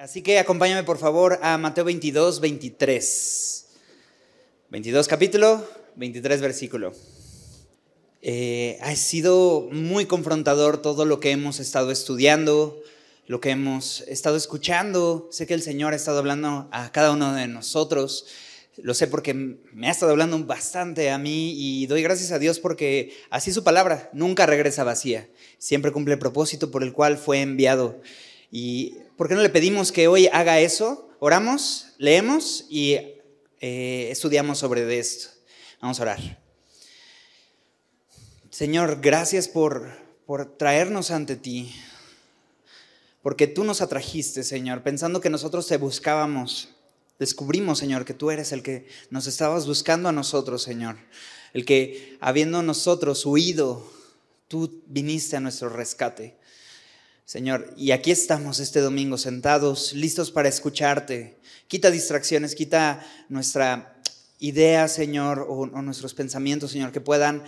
Así que acompáñame por favor a Mateo 22, 23. 22 capítulo, 23 versículo. Eh, ha sido muy confrontador todo lo que hemos estado estudiando, lo que hemos estado escuchando. Sé que el Señor ha estado hablando a cada uno de nosotros. Lo sé porque me ha estado hablando bastante a mí y doy gracias a Dios porque así su palabra nunca regresa vacía. Siempre cumple el propósito por el cual fue enviado. ¿Y por qué no le pedimos que hoy haga eso? Oramos, leemos y eh, estudiamos sobre esto. Vamos a orar. Señor, gracias por, por traernos ante ti, porque tú nos atrajiste, Señor, pensando que nosotros te buscábamos. Descubrimos, Señor, que tú eres el que nos estabas buscando a nosotros, Señor. El que, habiendo nosotros huido, tú viniste a nuestro rescate. Señor, y aquí estamos este domingo sentados, listos para escucharte. Quita distracciones, quita nuestra idea, Señor, o, nuestros pensamientos, Señor, que puedan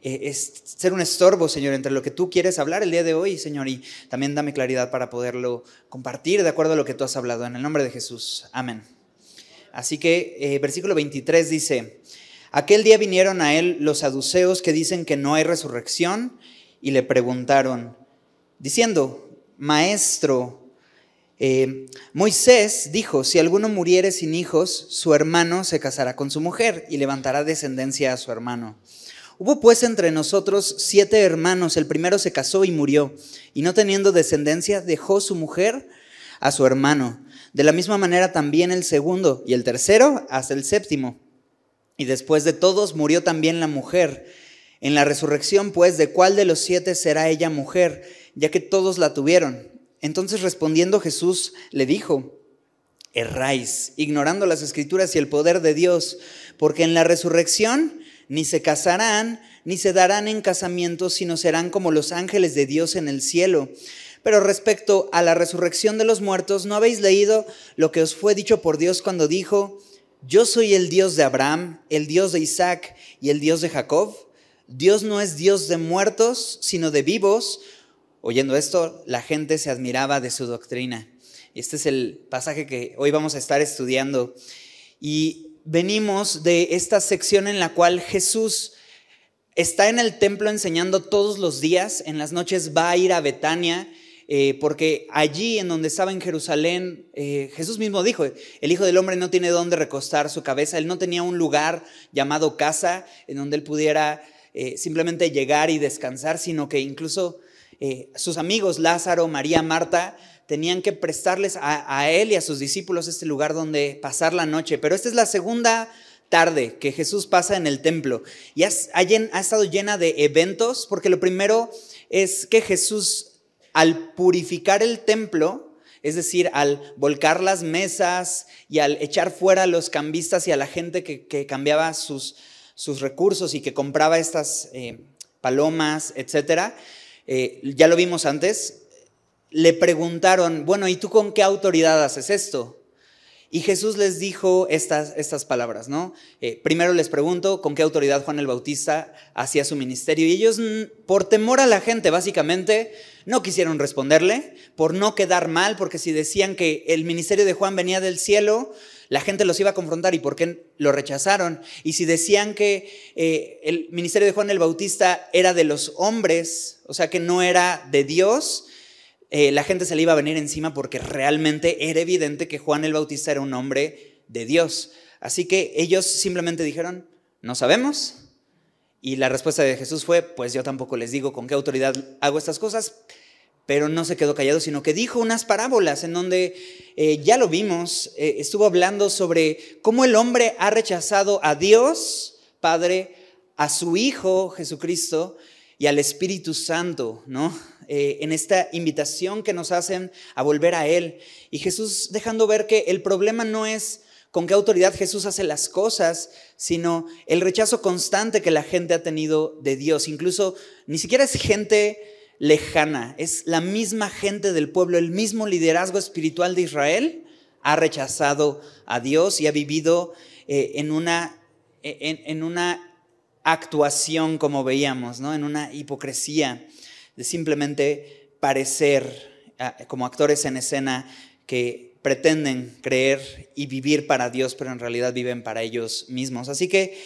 eh, ser un estorbo, Señor, entre lo que tú quieres hablar el día de hoy, Señor, y también dame claridad para poderlo compartir de acuerdo a lo que tú has hablado. En el nombre de Jesús. Amén. Así que eh, versículo 23 dice, aquel día vinieron a él los saduceos que dicen que no hay resurrección y le preguntaron, diciendo, Maestro, eh, Moisés dijo, si alguno muriere sin hijos, su hermano se casará con su mujer y levantará descendencia a su hermano. Hubo pues entre nosotros siete hermanos, el primero se casó y murió, y no teniendo descendencia dejó su mujer a su hermano. De la misma manera también el segundo y el tercero hasta el séptimo. Y después de todos murió también la mujer. En la resurrección, pues, ¿de cuál de los siete será ella mujer? Ya que todos la tuvieron. Entonces respondiendo Jesús le dijo, erráis, ignorando las escrituras y el poder de Dios, porque en la resurrección ni se casarán, ni se darán en casamiento, sino serán como los ángeles de Dios en el cielo. Pero respecto a la resurrección de los muertos, ¿no habéis leído lo que os fue dicho por Dios cuando dijo, yo soy el Dios de Abraham, el Dios de Isaac y el Dios de Jacob? Dios no es Dios de muertos, sino de vivos, Oyendo esto, la gente se admiraba de su doctrina. Este es el pasaje que hoy vamos a estar estudiando. Y venimos de esta sección en la cual Jesús está en el templo enseñando todos los días. En las noches va a ir a Betania. Eh, porque allí en donde estaba en Jerusalén, eh, Jesús mismo dijo, el Hijo del Hombre no tiene dónde recostar su cabeza, él no tenía un lugar llamado casa en donde él pudiera eh, simplemente llegar y descansar, sino que incluso eh, sus amigos Lázaro, María, Marta, tenían que prestarles a, él y a sus discípulos este lugar donde pasar la noche. Pero esta es la segunda tarde que Jesús pasa en el templo y ha, ha estado llena de eventos, porque lo primero es que Jesús, al purificar el templo, es decir, al volcar las mesas y al echar fuera a los cambistas y a la gente que, cambiaba sus, recursos y que compraba estas eh, palomas, etcétera, eh, ya lo vimos antes, le preguntaron, bueno, ¿y tú con qué autoridad haces esto? Y Jesús les dijo estas, estas palabras, ¿no? Eh, primero les pregunto con qué autoridad Juan el Bautista hacía su ministerio. Y ellos, mm, por temor a la gente, básicamente, no quisieron responderle, por no quedar mal, porque si decían que el ministerio de Juan venía del cielo, la gente los iba a confrontar y por qué lo rechazaron. Y si decían que eh, el ministerio de Juan el Bautista era de los hombres, o sea que no era de Dios, eh, la gente se le iba a venir encima porque realmente era evidente que Juan el Bautista era un hombre de Dios. Así que ellos simplemente dijeron, no sabemos. Y la respuesta de Jesús fue, pues yo tampoco les digo con qué autoridad hago estas cosas, pero no se quedó callado, sino que dijo unas parábolas en donde eh, ya lo vimos, eh, estuvo hablando sobre cómo el hombre ha rechazado a Dios, Padre, a su Hijo Jesucristo y al Espíritu Santo, ¿no? Eh, en esta invitación que nos hacen a volver a Él. Y Jesús dejando ver que el problema no es con qué autoridad Jesús hace las cosas, sino el rechazo constante que la gente ha tenido de Dios. Incluso ni siquiera es gente lejana, es la misma gente del pueblo, el mismo liderazgo espiritual de Israel ha rechazado a Dios y ha vivido eh, en, una, en, una actuación, como veíamos, ¿no? en una hipocresía de simplemente parecer ah, como actores en escena que pretenden creer y vivir para Dios, pero en realidad viven para ellos mismos. Así que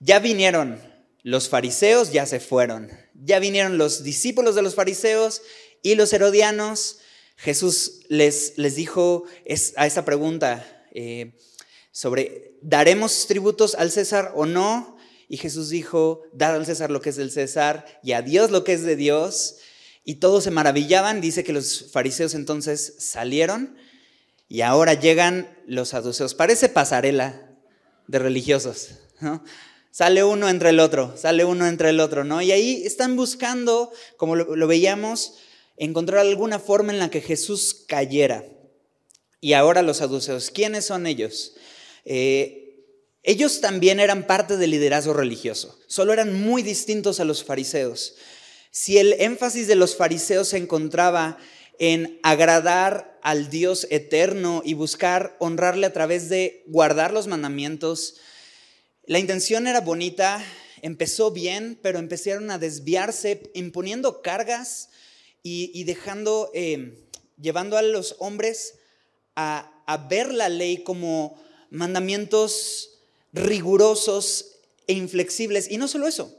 ya vinieron los fariseos, ya se fueron. Ya vinieron los discípulos de los fariseos y los herodianos. Jesús les, les dijo a esa pregunta eh, sobre, ¿daremos tributos al César o no? Y Jesús dijo, dad al César lo que es del César y a Dios lo que es de Dios. Y todos se maravillaban. Dice que los fariseos entonces salieron y ahora llegan los saduceos. Parece pasarela de religiosos, ¿no? Sale uno entre el otro, sale uno entre el otro, ¿no? Y ahí están buscando, como lo, veíamos, encontrar alguna forma en la que Jesús cayera. Y ahora los saduceos, ¿quiénes son ellos? Eh, ellos también eran parte del liderazgo religioso, solo eran muy distintos a los fariseos. Si el énfasis de los fariseos se encontraba en agradar al Dios eterno y buscar honrarle a través de guardar los mandamientos, la intención era bonita, empezó bien, pero empezaron a desviarse imponiendo cargas y, dejando, eh, llevando a los hombres a, ver la ley como mandamientos rigurosos e inflexibles. Y no solo eso,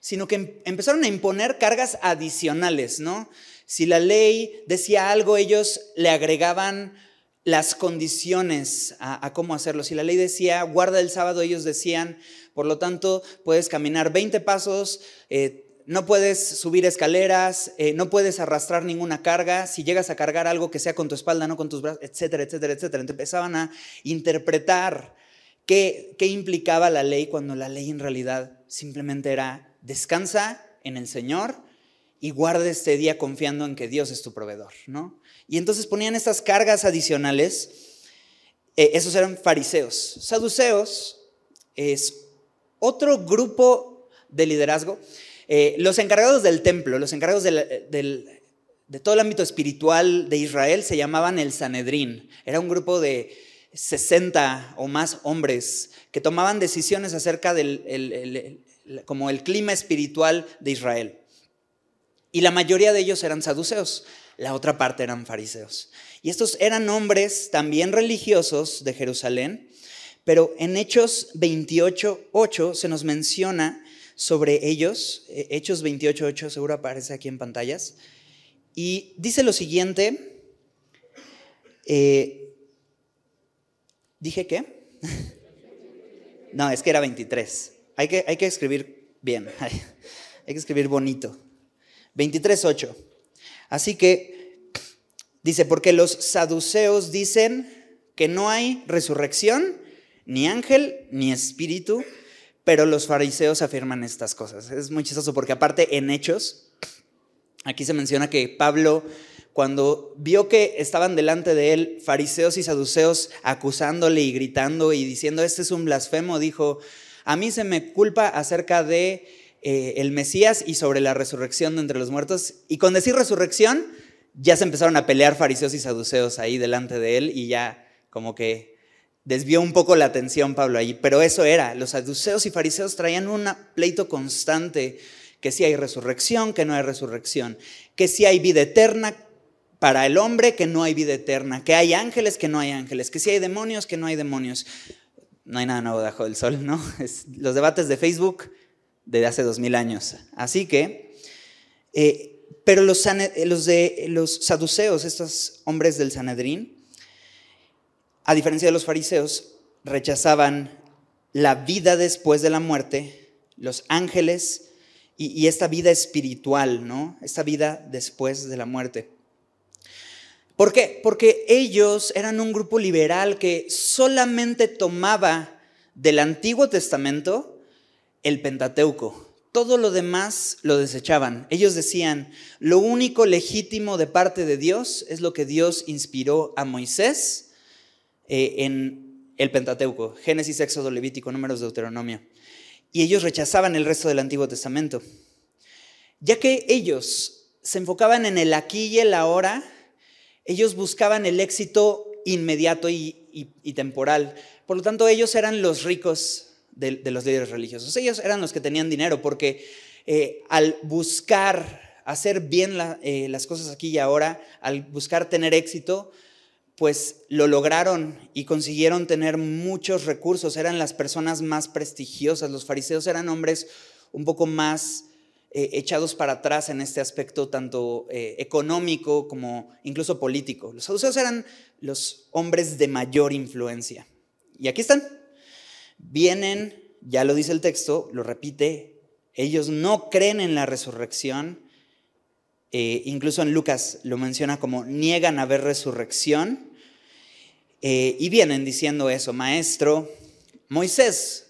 sino que em, empezaron a imponer cargas adicionales, ¿no? Si la ley decía algo, ellos le agregaban las condiciones a, cómo hacerlo. Si la ley decía, guarda el sábado, ellos decían, por lo tanto, puedes caminar 20 pasos, eh, no puedes subir escaleras, eh, no puedes arrastrar ninguna carga, si llegas a cargar algo que sea con tu espalda, no con tus brazos, etcétera, etcétera, etcétera. Empezaban a interpretar qué, qué implicaba la ley cuando la ley en realidad simplemente era descansa en el Señor y guarda este día confiando en que Dios es tu proveedor, ¿no? Y entonces ponían estas cargas adicionales. Eh, esos eran fariseos. Saduceos es otro grupo de liderazgo. Eh, los encargados del templo, los encargados de todo el ámbito espiritual de Israel se llamaban el Sanedrín. Era un grupo de 60 o más hombres que tomaban decisiones acerca del como el clima espiritual de Israel. Y la mayoría de ellos eran saduceos la otra parte eran fariseos. Y estos eran hombres también religiosos de Jerusalén, pero en Hechos 28, 8 se nos menciona sobre ellos, eh, Hechos 28, 8 seguro aparece aquí en pantallas, y dice lo siguiente, eh, ¿dije qué? no, es que era 23. Hay que, hay que escribir bien, hay que escribir bonito. 23, 8. Así que dice, porque los saduceos dicen que no hay resurrección, ni ángel, ni espíritu, pero los fariseos afirman estas cosas. Es muy chistoso porque aparte en Hechos, aquí se menciona que Pablo, cuando vio que estaban delante de él fariseos y saduceos acusándole y gritando y diciendo, este es un blasfemo, dijo, a mí se me culpa acerca de eh, el Mesías y sobre la resurrección de entre los muertos. Y con decir resurrección, ya se empezaron a pelear fariseos y saduceos ahí delante de él y ya como que desvió un poco la atención Pablo ahí. Pero eso era, los saduceos y fariseos traían un pleito constante, que si hay resurrección, que no hay resurrección, que si hay vida eterna para el hombre, que no hay vida eterna, que hay ángeles, que no hay ángeles, que si hay demonios, que no hay demonios. No hay nada nuevo debajo del sol, ¿no? los debates de Facebook de hace dos mil años. Así que, eh, pero los, los, de, los saduceos, estos hombres del Sanedrín, a diferencia de los fariseos, rechazaban la vida después de la muerte, los ángeles y, y esta vida espiritual, ¿no? Esta vida después de la muerte. ¿Por qué? Porque ellos eran un grupo liberal que solamente tomaba del Antiguo Testamento el Pentateuco. Todo lo demás lo desechaban. Ellos decían, lo único legítimo de parte de Dios es lo que Dios inspiró a Moisés eh, en el Pentateuco, Génesis, Éxodo, Levítico, Números, Deuteronomio. Y ellos rechazaban el resto del Antiguo Testamento. Ya que ellos se enfocaban en el aquí y el ahora, ellos buscaban el éxito inmediato y temporal. Por lo tanto, ellos eran los ricos de, los líderes religiosos. Ellos eran los que tenían dinero porque eh, al buscar hacer bien eh, las cosas aquí y ahora, al buscar tener éxito, pues lo lograron y consiguieron tener muchos recursos, eran las personas más prestigiosas, los fariseos eran hombres un poco más eh, echados para atrás en este aspecto tanto económico como incluso político. Los saduceos eran los hombres de mayor influencia. Y aquí están. Vienen, ya lo dice el texto, lo repite, ellos no creen en la resurrección. Eh, incluso en Lucas lo menciona como niegan a ver resurrección. y vienen diciendo eso, maestro, Moisés,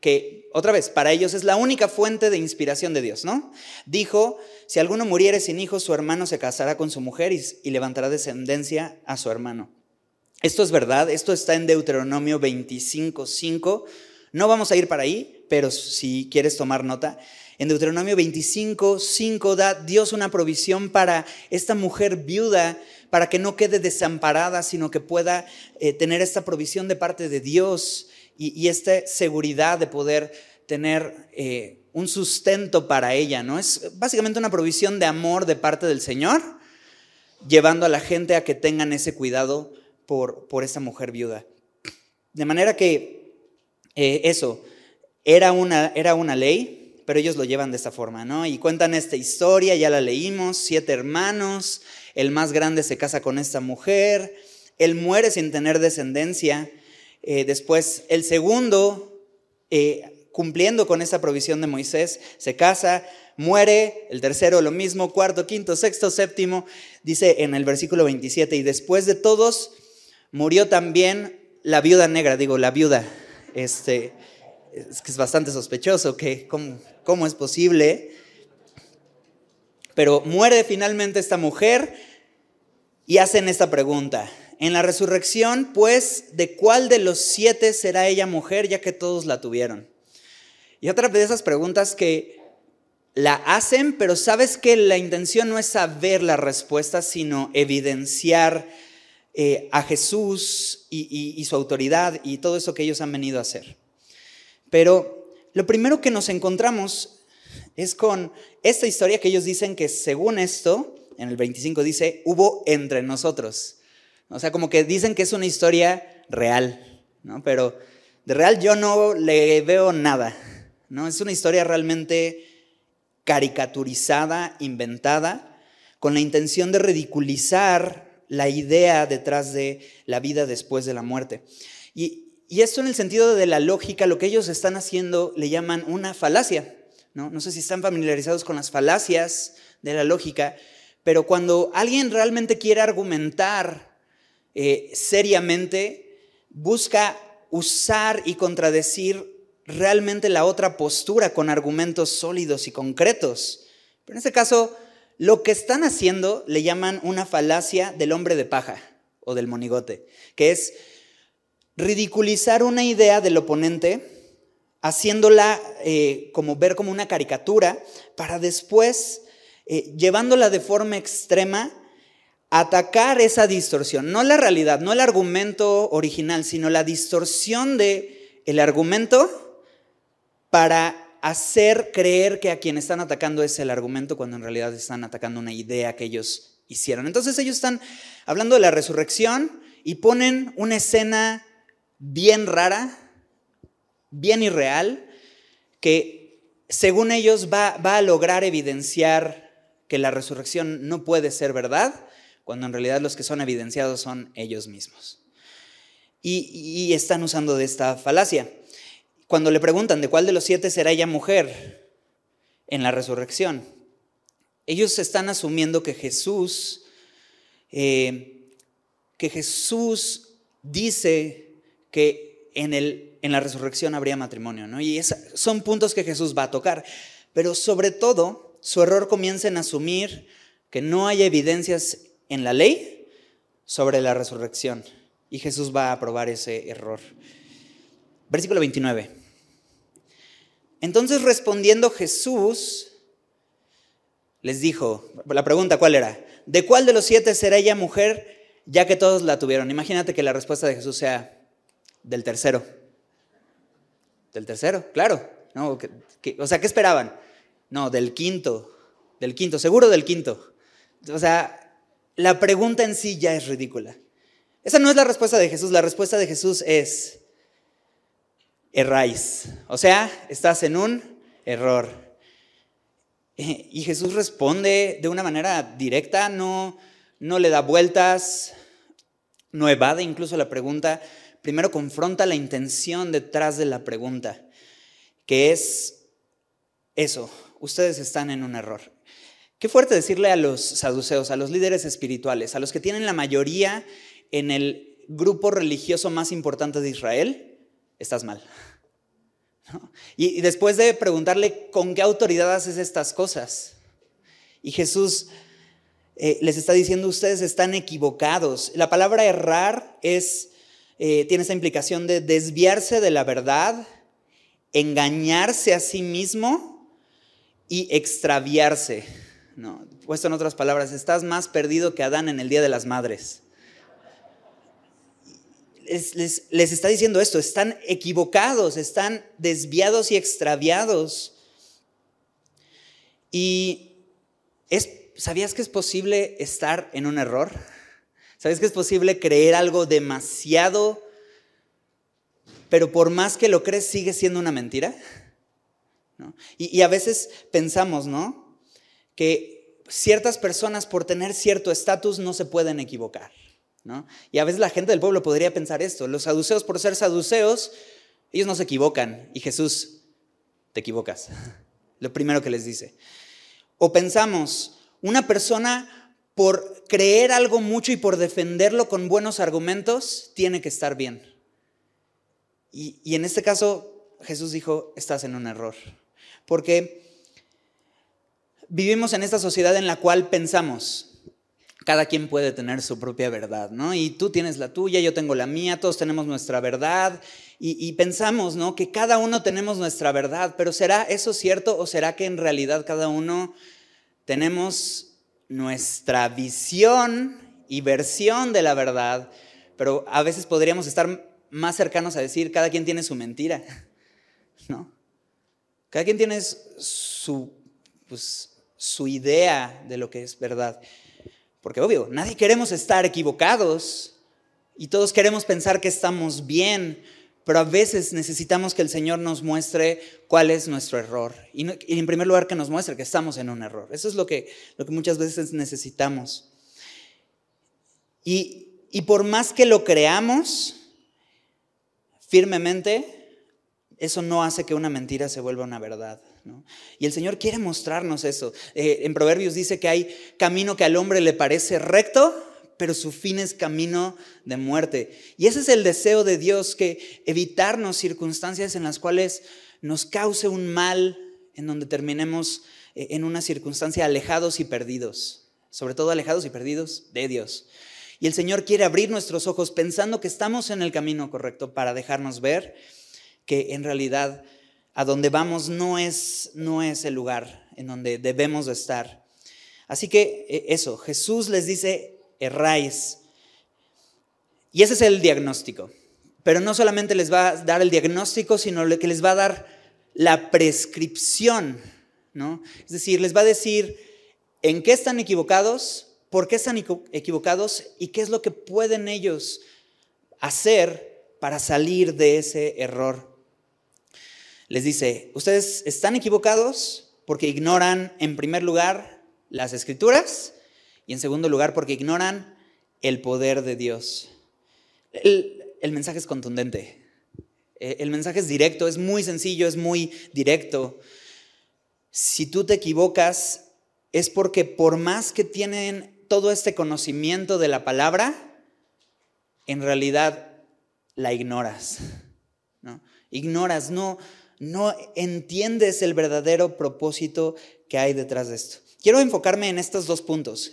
que otra vez, para ellos es la única fuente de inspiración de Dios, ¿no? Dijo, si alguno muriere sin hijos, su hermano se casará con su mujer y, levantará descendencia a su hermano. Esto es verdad, esto está en Deuteronomio 25, 5. No vamos a ir para ahí, pero si quieres tomar nota, en Deuteronomio 25, 5 da Dios una provisión para esta mujer viuda, para que no quede desamparada, sino que pueda eh, tener esta provisión de parte de Dios y, esta seguridad de poder tener eh, un sustento para ella, ¿no? Es básicamente una provisión de amor de parte del Señor, llevando a la gente a que tengan ese cuidado por, por esta mujer viuda. De manera que eh, eso era una, era una ley, pero ellos lo llevan de esta forma, ¿no? Y cuentan esta historia, ya la leímos, siete hermanos, el más grande se casa con esta mujer, él muere sin tener descendencia, eh, después, el segundo, eh, cumpliendo con esa provisión de Moisés, se casa, muere, el tercero lo mismo, cuarto, quinto, sexto, séptimo, dice en el versículo 27, y después de todos murió también la viuda negra, digo, la viuda, este, es que es bastante sospechoso, que cómo, cómo es posible, pero muere finalmente esta mujer y hacen esta pregunta, en la resurrección, pues, ¿de cuál de los siete será ella mujer, ya que todos la tuvieron? Y otra de esas preguntas que la hacen, pero sabes que la intención no es saber la respuesta, sino evidenciar eh, a Jesús y su autoridad y todo eso que ellos han venido a hacer. Pero lo primero que nos encontramos es con esta historia que ellos dicen que según esto, en el 25 dice, hubo entre nosotros. O sea, como que dicen que es una historia real, ¿no? Pero de real yo no le veo nada, ¿no? Es una historia realmente caricaturizada, inventada, con la intención de ridiculizar la idea detrás de la vida después de la muerte. Y, esto en el sentido de la lógica, lo que ellos están haciendo le llaman una falacia, ¿no? No sé si están familiarizados con las falacias de la lógica, pero cuando alguien realmente quiere argumentar eh, seriamente, busca usar y contradecir realmente la otra postura con argumentos sólidos y concretos. Pero en este caso, lo que están haciendo le llaman una falacia del hombre de paja o del monigote, que es ridiculizar una idea del oponente, haciéndola eh, como ver como una caricatura, para después, eh, llevándola de forma extrema, atacar esa distorsión, no la realidad, no el argumento original, sino la distorsión de el argumento para hacer creer que a quien están atacando es el argumento cuando en realidad están atacando una idea que ellos hicieron. Entonces ellos están hablando de la resurrección y ponen una escena bien rara, bien irreal, que según ellos va, va a lograr evidenciar que la resurrección no puede ser verdad cuando en realidad los que son evidenciados son ellos mismos. Y, están usando de esta falacia. Cuando le preguntan de cuál de los siete será ella mujer en la resurrección, ellos están asumiendo que Jesús, eh, que Jesús dice que en, el, en la resurrección habría matrimonio, ¿no? Y son puntos que Jesús va a tocar. Pero sobre todo, su error comienza en asumir que no hay evidencias en la ley sobre la resurrección. Y Jesús va a probar ese error. Versículo 29. Entonces respondiendo Jesús, les dijo, la pregunta cuál era, ¿de cuál de los siete será ella mujer ya que todos la tuvieron? Imagínate que la respuesta de Jesús sea del tercero. Del tercero, claro. No, o sea, ¿qué esperaban? No, del quinto, del quinto, seguro del quinto. O sea, la pregunta en sí ya es ridícula. Esa no es la respuesta de Jesús. La respuesta de Jesús es, erráis. O sea, estás en un error. Y Jesús responde de una manera directa, no, no le da vueltas, no evade incluso la pregunta. Primero confronta la intención detrás de la pregunta, que es eso, ustedes están en un error. Qué fuerte decirle a los saduceos, a los líderes espirituales, a los que tienen la mayoría en el grupo religioso más importante de Israel, estás mal. Y, después de preguntarle con qué autoridad haces estas cosas, y Jesús eh, les está diciendo, ustedes están equivocados. La palabra errar es, eh, tiene esa implicación de desviarse de la verdad, engañarse a sí mismo y extraviarse. No, puesto en otras palabras, estás más perdido que Adán en el Día de las Madres. Les, está diciendo esto, están equivocados, están desviados y extraviados. Y ¿sabías que es posible estar en un error? ¿Sabías que es posible creer algo demasiado, pero por más que lo crees sigue siendo una mentira? Y, y a veces pensamos, ¿no? que ciertas personas por tener cierto estatus no se pueden equivocar. Y a veces la gente del pueblo podría pensar esto, los saduceos por ser saduceos, ellos no se equivocan y Jesús, te equivocas. Lo primero que les dice. O pensamos, una persona por creer algo mucho y por defenderlo con buenos argumentos, tiene que estar bien. Y en este caso, Jesús dijo, estás en un error. Porque vivimos en esta sociedad en la cual pensamos, cada quien puede tener su propia verdad, ¿no? Y tú tienes la tuya, yo tengo la mía, todos tenemos nuestra verdad y, pensamos, ¿no? Que cada uno tenemos nuestra verdad, pero ¿será eso cierto o será que en realidad cada uno tenemos nuestra visión y versión de la verdad, pero a veces podríamos estar más cercanos a decir, cada quien tiene su mentira, ¿no? Cada quien tiene su, pues, su idea de lo que es verdad. Porque obvio, nadie queremos estar equivocados y todos queremos pensar que estamos bien, pero a veces necesitamos que el Señor nos muestre cuál es nuestro error. Y, en primer lugar que nos muestre que estamos en un error. Eso es lo que, lo que muchas veces necesitamos. Y, y por más que lo creamos firmemente, eso no hace que una mentira se vuelva una verdad. Y el Señor quiere mostrarnos eso. Eh, en Proverbios dice que hay camino que al hombre le parece recto, pero su fin es camino de muerte. Y ese es el deseo de Dios, que evitarnos circunstancias en las cuales nos cause un mal, en donde terminemos eh, en una circunstancia alejados y perdidos, sobre todo alejados y perdidos de Dios. Y el Señor quiere abrir nuestros ojos pensando que estamos en el camino correcto para dejarnos ver que en realidad a donde vamos no es, no es el lugar en donde debemos de estar. Así que eh, eso, Jesús les dice, erráis. Y ese es el diagnóstico. Pero no solamente les va a dar el diagnóstico, sino que les va a dar la prescripción, ¿no? Es decir, les va a decir en qué están equivocados, por qué están equivocados y qué es lo que pueden ellos hacer para salir de ese error les dice, ustedes están equivocados porque ignoran en primer lugar las escrituras y en segundo lugar porque ignoran el poder de Dios. El, mensaje es contundente, eh, el mensaje es directo, es muy sencillo, es muy directo. Si tú te equivocas es porque por más que tienen todo este conocimiento de la palabra, en realidad la ignoras. ¿no? Ignoras, no, no entiendes el verdadero propósito que hay detrás de esto. Quiero enfocarme en estos dos puntos.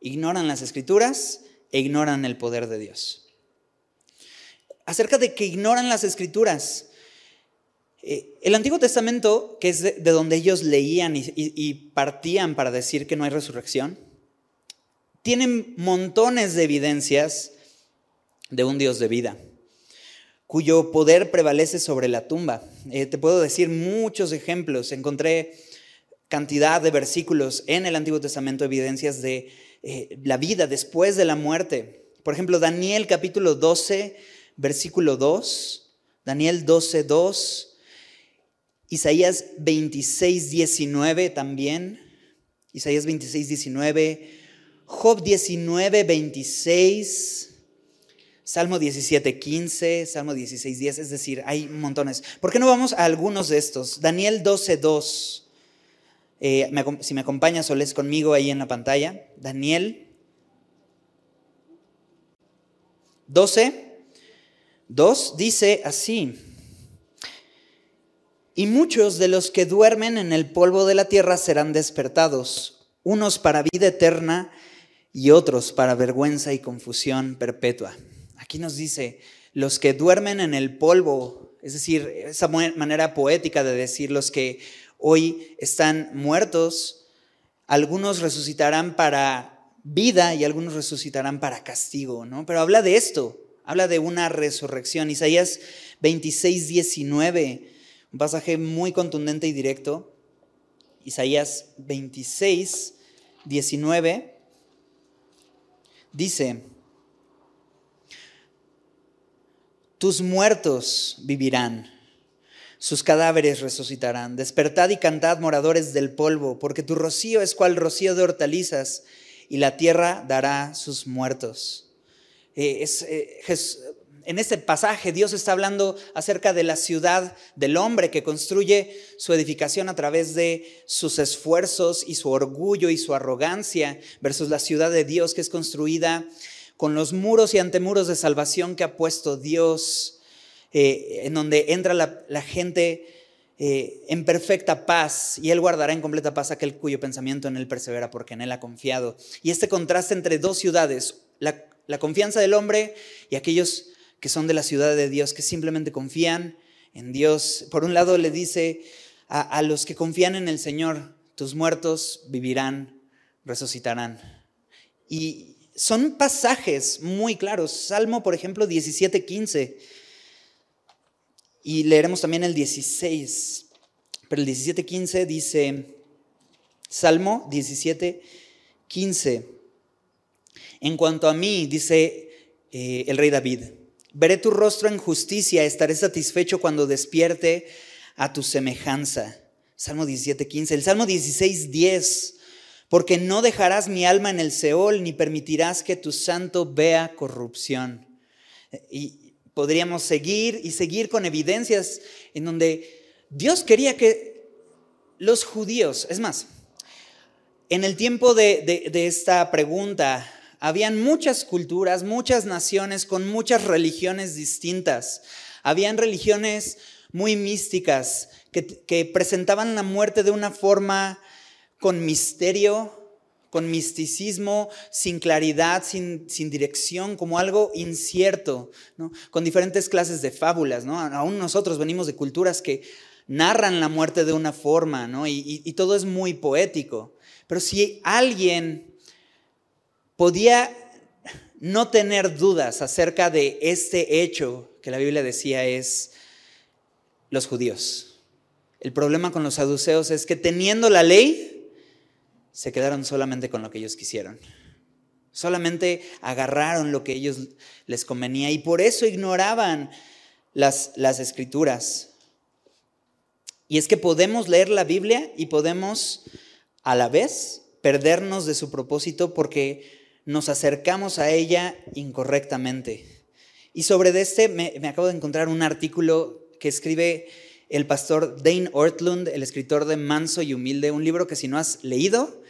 Ignoran las escrituras e ignoran el poder de Dios. Acerca de que ignoran las escrituras. Eh, el Antiguo Testamento, que es de, donde ellos leían y, partían para decir que no hay resurrección, tiene montones de evidencias de un Dios de vida cuyo poder prevalece sobre la tumba. Eh, te puedo decir muchos ejemplos. Encontré cantidad de versículos en el Antiguo Testamento, evidencias de eh, la vida después de la muerte. Por ejemplo, Daniel capítulo 12, versículo 2, Daniel 12, 2, Isaías 26, 19 también, Isaías 26, 19, Job 19, 26, Salmo 17, 15, Salmo 16, 10, es decir, hay montones. ¿Por qué no vamos a algunos de estos? Daniel 12, 2. Eh, si me acompañas o lees conmigo ahí en la pantalla. Daniel 12, 2 dice así. Y muchos de los que duermen en el polvo de la tierra serán despertados, unos para vida eterna y otros para vergüenza y confusión perpetua. Aquí nos dice, los que duermen en el polvo, es decir, esa manera poética de decir los que hoy están muertos, algunos resucitarán para vida y algunos resucitarán para castigo, ¿no? Pero habla de esto, habla de una resurrección. Isaías 26, 19 un pasaje muy contundente y directo. Isaías 26, 19 dice, tus muertos vivirán, sus cadáveres resucitarán. Despertad y cantad, moradores del polvo, porque tu rocío es cual rocío de hortalizas, y la tierra dará sus muertos. Eh, eh, en este pasaje Dios está hablando acerca de la ciudad del hombre que construye su edificación a través de sus esfuerzos y su orgullo y su arrogancia versus la ciudad de Dios que es construida con los muros y antemuros de salvación que ha puesto Dios, eh, en donde entra la, gente eh, en perfecta paz y Él guardará en completa paz aquel cuyo pensamiento en Él persevera porque en Él ha confiado. Y este contraste entre dos ciudades, la, la confianza del hombre y aquellos que son de la ciudad de Dios, que simplemente confían en Dios. Por un lado le dice a, los que confían en el Señor, tus muertos vivirán, resucitarán. Y son pasajes muy claros. Salmo, por ejemplo, 17, 15. Y leeremos también el 16. Pero el 17, 15 dice, Salmo 17, 15. En cuanto a mí, dice eh, el rey David, Veré tu rostro en justicia, estaré satisfecho cuando despierte a tu semejanza. Salmo 17, 15. El Salmo 16, 10. Porque no dejarás mi alma en el Seol, ni permitirás que tu santo vea corrupción. Y podríamos seguir y seguir con evidencias en donde Dios quería que los judíos, es más, en el tiempo de, de esta pregunta, habían muchas culturas, muchas naciones con muchas religiones distintas. Habían religiones muy místicas que, presentaban la muerte de una forma con misterio, con misticismo, sin claridad, sin, dirección, como algo incierto, con diferentes clases de fábulas. ¿no? Aún nosotros venimos de culturas que narran la muerte de una forma ¿no? y todo es muy poético. Pero si alguien podía no tener dudas acerca de este hecho que la Biblia decía es los judíos. El problema con los saduceos es que teniendo la ley, se quedaron solamente con lo que ellos quisieron. Solamente agarraron lo que ellos les convenía y por eso ignoraban las, las escrituras. Y es que podemos leer la Biblia y podemos a la vez perdernos de su propósito porque nos acercamos a ella incorrectamente. Y sobre este me, acabo de encontrar un artículo que escribe el pastor Dane Ortlund, el escritor de Manso y Humilde, un libro que si no has leído,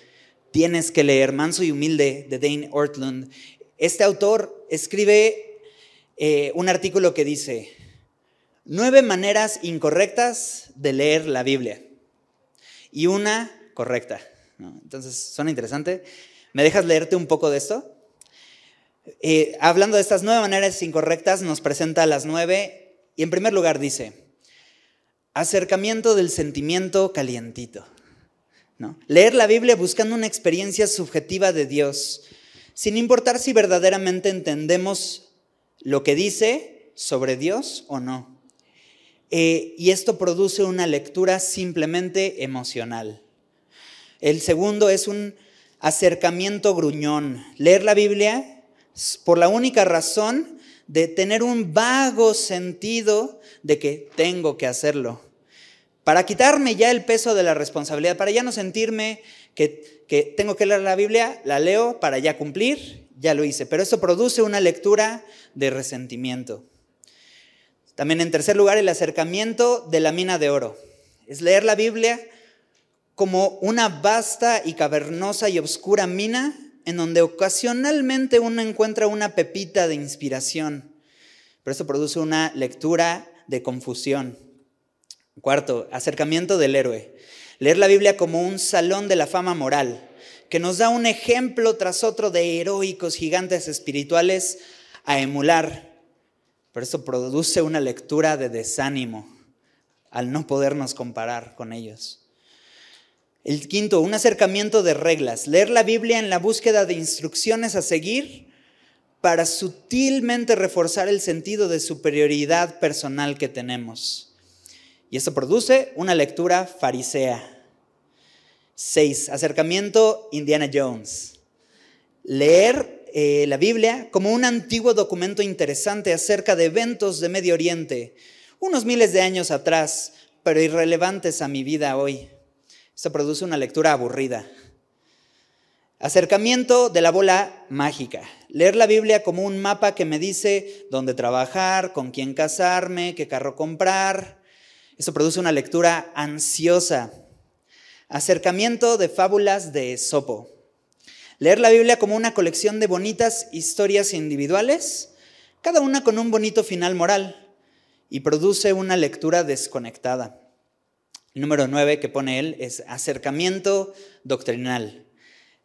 tienes que leer, Manso y Humilde de Dane Ortlund. Este autor escribe eh, un artículo que dice, nueve maneras incorrectas de leer la Biblia y una correcta. Entonces, ¿son interesante? ¿Me dejas leerte un poco de esto? Eh, hablando de estas nueve maneras incorrectas, nos presenta las nueve y en primer lugar dice, acercamiento del sentimiento calientito. Leer la Biblia buscando una experiencia subjetiva de Dios, sin importar si verdaderamente entendemos lo que dice sobre Dios o no. Eh, y esto produce una lectura simplemente emocional. El segundo es un acercamiento gruñón. Leer la Biblia por la única razón de tener un vago sentido de que tengo que hacerlo. Para quitarme ya el peso de la responsabilidad, para ya no sentirme que, que tengo que leer la Biblia, la leo para ya cumplir, ya lo hice. Pero eso produce una lectura de resentimiento. También en tercer lugar, el acercamiento de la mina de oro. Es leer la Biblia como una vasta y cavernosa y oscura mina en donde ocasionalmente uno encuentra una pepita de inspiración. Pero eso produce una lectura de confusión. Cuarto, acercamiento del héroe. Leer la Biblia como un salón de la fama moral, que nos da un ejemplo tras otro de heroicos gigantes espirituales a emular. Pero eso produce una lectura de desánimo al no podernos comparar con ellos. El quinto, un acercamiento de reglas. Leer la Biblia en la búsqueda de instrucciones a seguir para sutilmente reforzar el sentido de superioridad personal que tenemos. Y esto produce una lectura farisea. Seis, acercamiento Indiana Jones. Leer eh, la Biblia como un antiguo documento interesante acerca de eventos de Medio Oriente, unos miles de años atrás, pero irrelevantes a mi vida hoy. Esto produce una lectura aburrida. Acercamiento de la bola mágica. Leer la Biblia como un mapa que me dice dónde trabajar, con quién casarme, qué carro comprar. Eso produce una lectura ansiosa. Acercamiento de fábulas de Esopo. Leer la Biblia como una colección de bonitas historias individuales, cada una con un bonito final moral, y produce una lectura desconectada. Número nueve que pone él es acercamiento doctrinal.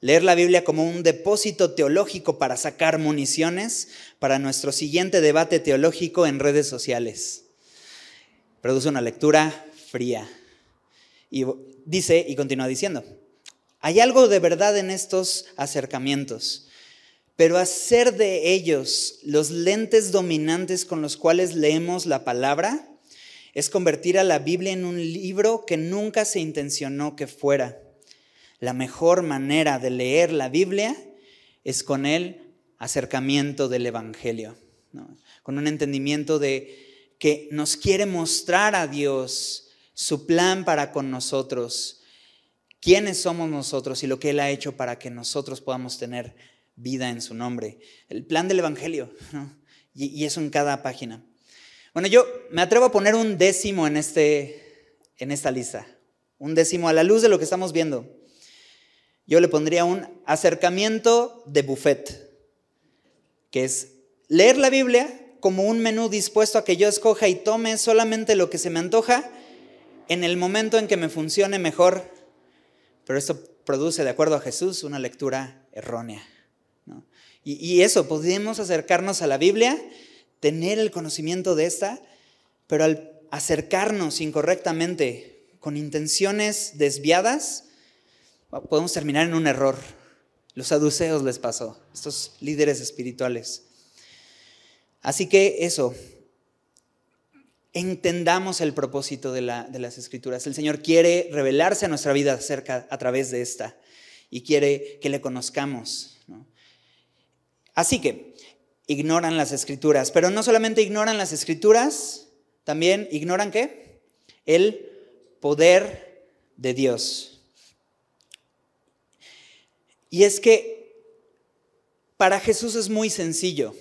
Leer la Biblia como un depósito teológico para sacar municiones para nuestro siguiente debate teológico en redes sociales. Produce una lectura fría. Y dice, y continúa diciendo, hay algo de verdad en estos acercamientos, pero hacer de ellos los lentes dominantes con los cuales leemos la palabra es convertir a la Biblia en un libro que nunca se intencionó que fuera. La mejor manera de leer la Biblia es con el acercamiento del Evangelio, con un entendimiento de que nos quiere mostrar a Dios su plan para con nosotros, quiénes somos nosotros y lo que Él ha hecho para que nosotros podamos tener vida en su nombre. El plan del Evangelio, y, y eso en cada página. Bueno, yo me atrevo a poner un décimo en, este, en esta lista, un décimo a la luz de lo que estamos viendo. Yo le pondría un acercamiento de buffet, que es leer la Biblia como un menú dispuesto a que yo escoja y tome solamente lo que se me antoja en el momento en que me funcione mejor. Pero esto produce, de acuerdo a Jesús, una lectura errónea. Y, y, eso, podemos acercarnos a la Biblia tener el conocimiento de esta, pero al acercarnos incorrectamente con intenciones desviadas, podemos terminar en un error. Los saduceos les pasó, estos líderes espirituales. Así que eso, entendamos el propósito de, las escrituras. El Señor quiere revelarse a nuestra vida a través de esta y quiere que le conozcamos. Así que ignoran las escrituras. Pero no solamente ignoran las escrituras, también ignoran qué? El poder de Dios. Y es que para Jesús es muy sencillo.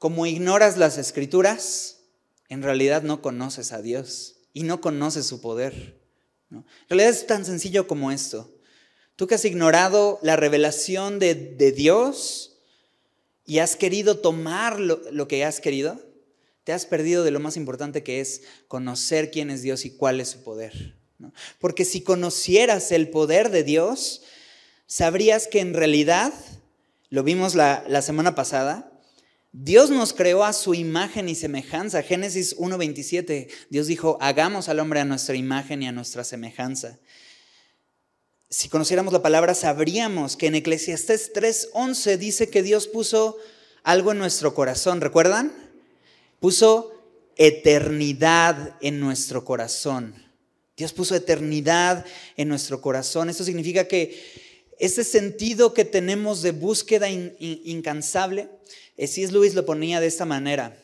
Como ignoras las escrituras, en realidad no conoces a Dios y no conoces su poder. En realidad es tan sencillo como esto. Tú que has ignorado la revelación de, Dios, y has querido tomar lo, que has querido, te has perdido de lo más importante que es conocer quién es Dios y cuál es su poder. Porque si conocieras el poder de Dios, sabrías que en realidad, lo vimos la semana pasada, Dios nos creó a su imagen y semejanza. Génesis 1.27, Dios dijo, hagamos al hombre a nuestra imagen y a nuestra semejanza si conociéramos la palabra, sabríamos que en Eclesiastés 3:11 dice que Dios puso algo en nuestro corazón. ¿Recuerdan? Puso eternidad en nuestro corazón. Dios puso eternidad en nuestro corazón. Esto significa que ese sentido que tenemos de búsqueda incansable, C.S. Lewis lo ponía de esta manera.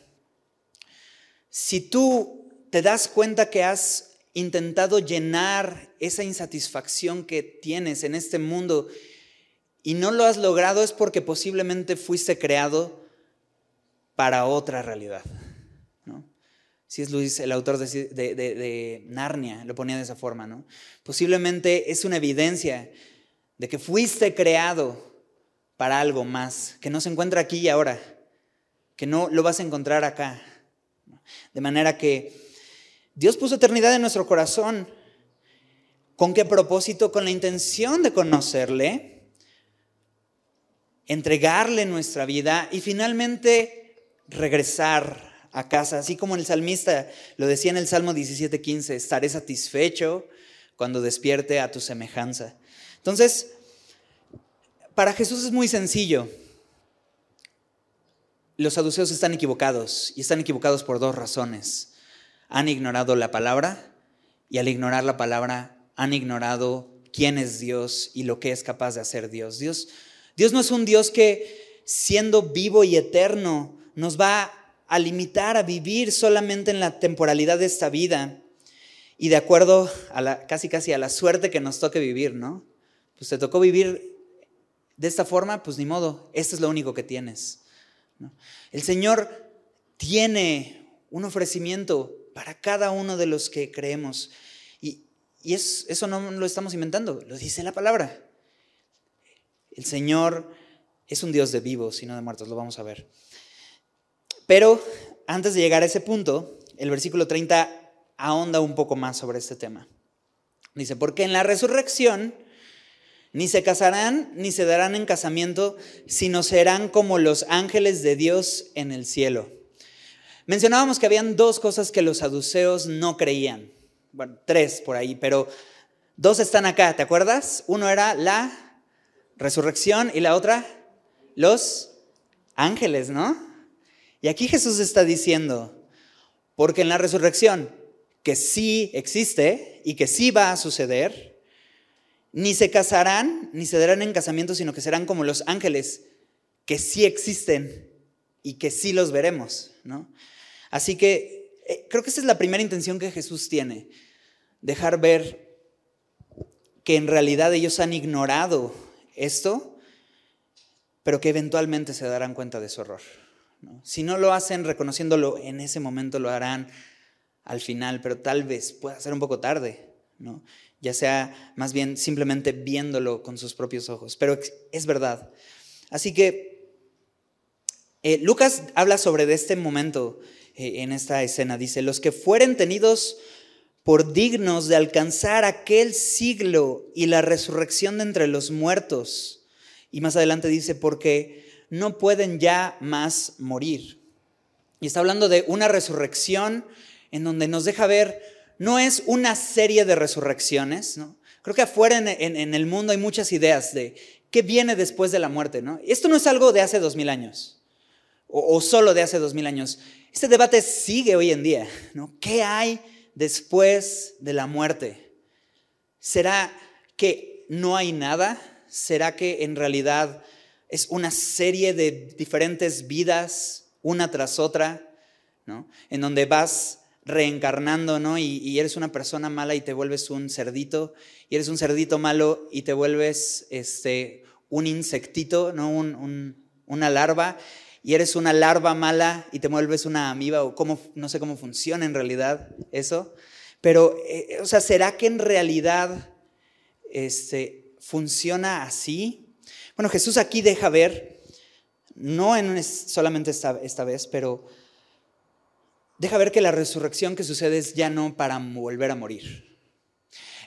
Si tú te das cuenta que has intentado llenar esa insatisfacción que tienes en este mundo y no lo has logrado es porque posiblemente fuiste creado para otra realidad. ¿no? Si es Luis, el autor de, de, Narnia, lo ponía de esa forma. ¿no? Posiblemente es una evidencia de que fuiste creado para algo más, que no se encuentra aquí y ahora, que no lo vas a encontrar acá. De manera que Dios puso eternidad en nuestro corazón. ¿Con qué propósito? Con la intención de conocerle, entregarle nuestra vida y finalmente regresar a casa. Así como el salmista lo decía en el Salmo 17:15, estaré satisfecho cuando despierte a tu semejanza. Entonces, para Jesús es muy sencillo. Los saduceos están equivocados y están equivocados por dos razones han ignorado la palabra y al ignorar la palabra han ignorado quién es Dios y lo que es capaz de hacer Dios. Dios, Dios no es un Dios que siendo vivo y eterno nos va a limitar a vivir solamente en la temporalidad de esta vida y de acuerdo a la, casi casi a la suerte que nos toque vivir, ¿no? Pues te tocó vivir de esta forma, pues ni modo, esto es lo único que tienes. El Señor tiene un ofrecimiento para cada uno de los que creemos. Y, eso no lo estamos inventando, lo dice la palabra. El Señor es un Dios de vivos y no de muertos, lo vamos a ver. Pero antes de llegar a ese punto, el versículo 30 ahonda un poco más sobre este tema. Dice, porque en la resurrección ni se casarán ni se darán en casamiento, sino serán como los ángeles de Dios en el cielo. Mencionábamos que habían dos cosas que los saduceos no creían. Bueno, tres por ahí, pero dos están acá, ¿te acuerdas? Uno era la resurrección y la otra, los ángeles, ¿no? Y aquí Jesús está diciendo, porque en la resurrección, que sí existe y que sí va a suceder, ni se casarán ni se darán en casamiento, sino que serán como los ángeles, que sí existen y que sí los veremos, ¿no? Así que eh, creo que esa es la primera intención que Jesús tiene, dejar ver que en realidad ellos han ignorado esto, pero que eventualmente se darán cuenta de su error. Si no lo hacen reconociéndolo en ese momento, lo harán al final, pero tal vez pueda ser un poco tarde, ¿no? ya sea más bien simplemente viéndolo con sus propios ojos, pero es verdad. Así que eh, Lucas habla sobre de este momento eh, en esta escena. Dice, los que fueren tenidos por dignos de alcanzar aquel siglo y la resurrección de entre los muertos. Y más adelante dice, porque no pueden ya más morir. Y está hablando de una resurrección en donde nos deja ver, no es una serie de resurrecciones, ¿no? Creo que afuera en, el mundo hay muchas ideas de qué viene después de la muerte, ¿no? Esto no es algo de hace dos mil años, o, o solo de hace dos mil años. Este debate sigue hoy en día, ¿no? ¿Qué hay después de la muerte? ¿Será que no hay nada? ¿Será que en realidad es una serie de diferentes vidas, una tras otra, ¿no? En donde vas reencarnando, ¿no? Y, eres una persona mala y te vuelves un cerdito, y eres un cerdito malo y te vuelves este, un insectito, ¿no? una larva, y eres una larva mala y te vuelves una amiba o cómo, no sé cómo funciona en realidad eso, pero, eh, o sea, ¿será que en realidad este, funciona así? Bueno, Jesús aquí deja ver, no en solamente esta, esta vez, pero deja ver que la resurrección que sucede es ya no para volver a morir.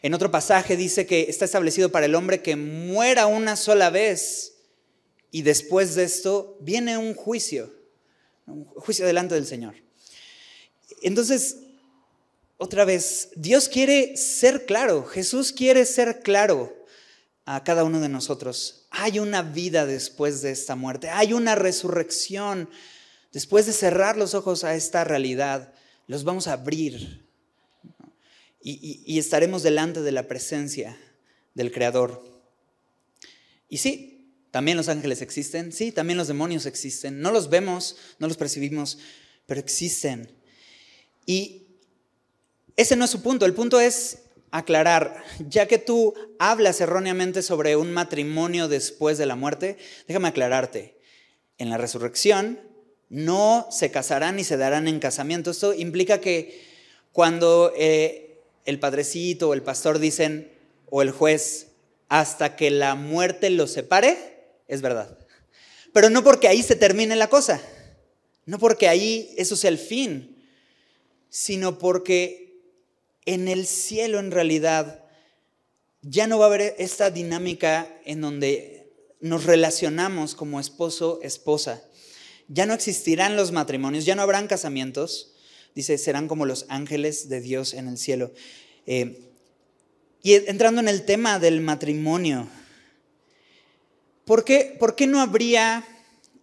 En otro pasaje dice que está establecido para el hombre que muera una sola vez y después de esto viene un juicio, un juicio delante del Señor. Entonces, otra vez, Dios quiere ser claro, Jesús quiere ser claro a cada uno de nosotros. Hay una vida después de esta muerte, hay una resurrección. Después de cerrar los ojos a esta realidad, los vamos a abrir y, estaremos delante de la presencia del Creador. Y sí, también los ángeles existen, sí, también los demonios existen. No los vemos, no los percibimos, pero existen. Y ese no es su punto, el punto es aclarar, ya que tú hablas erróneamente sobre un matrimonio después de la muerte, déjame aclararte, en la resurrección no se casarán ni se darán en casamiento. Esto implica que cuando eh, el padrecito o el pastor dicen, o el juez, hasta que la muerte los separe, es verdad. Pero no porque ahí se termine la cosa, no porque ahí eso sea el fin, sino porque en el cielo en realidad ya no va a haber esta dinámica en donde nos relacionamos como esposo, esposa. Ya no existirán los matrimonios, ya no habrán casamientos. Dice, serán como los ángeles de Dios en el cielo. Eh, y entrando en el tema del matrimonio, ¿por qué, ¿por qué no habría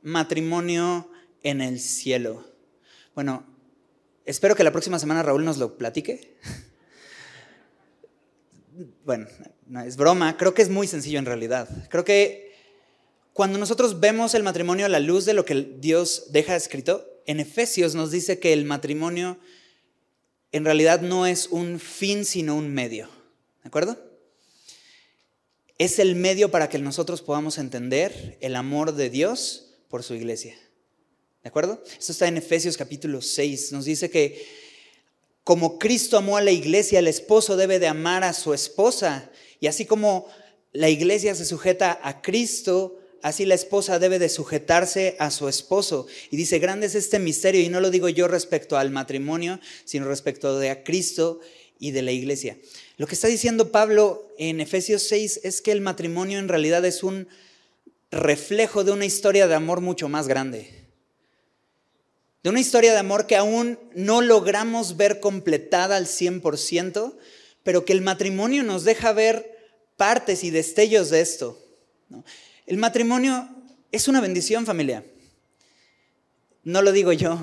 matrimonio en el cielo? Bueno, espero que la próxima semana Raúl nos lo platique. Bueno, no, es broma, creo que es muy sencillo en realidad. Creo que cuando nosotros vemos el matrimonio a la luz de lo que Dios deja escrito, en Efesios nos dice que el matrimonio en realidad no es un fin, sino un medio. ¿De acuerdo? Es el medio para que nosotros podamos entender el amor de Dios por su iglesia. ¿De acuerdo? Esto está en Efesios capítulo 6. Nos dice que como Cristo amó a la iglesia, el esposo debe de amar a su esposa. Y así como la iglesia se sujeta a Cristo, así la esposa debe de sujetarse a su esposo. Y dice, grande es este misterio, y no lo digo yo respecto al matrimonio, sino respecto de a Cristo y de la iglesia. Lo que está diciendo Pablo en Efesios 6 es que el matrimonio en realidad es un reflejo de una historia de amor mucho más grande. De una historia de amor que aún no logramos ver completada al 100%, pero que el matrimonio nos deja ver partes y destellos de esto. El matrimonio es una bendición familia. No lo digo yo,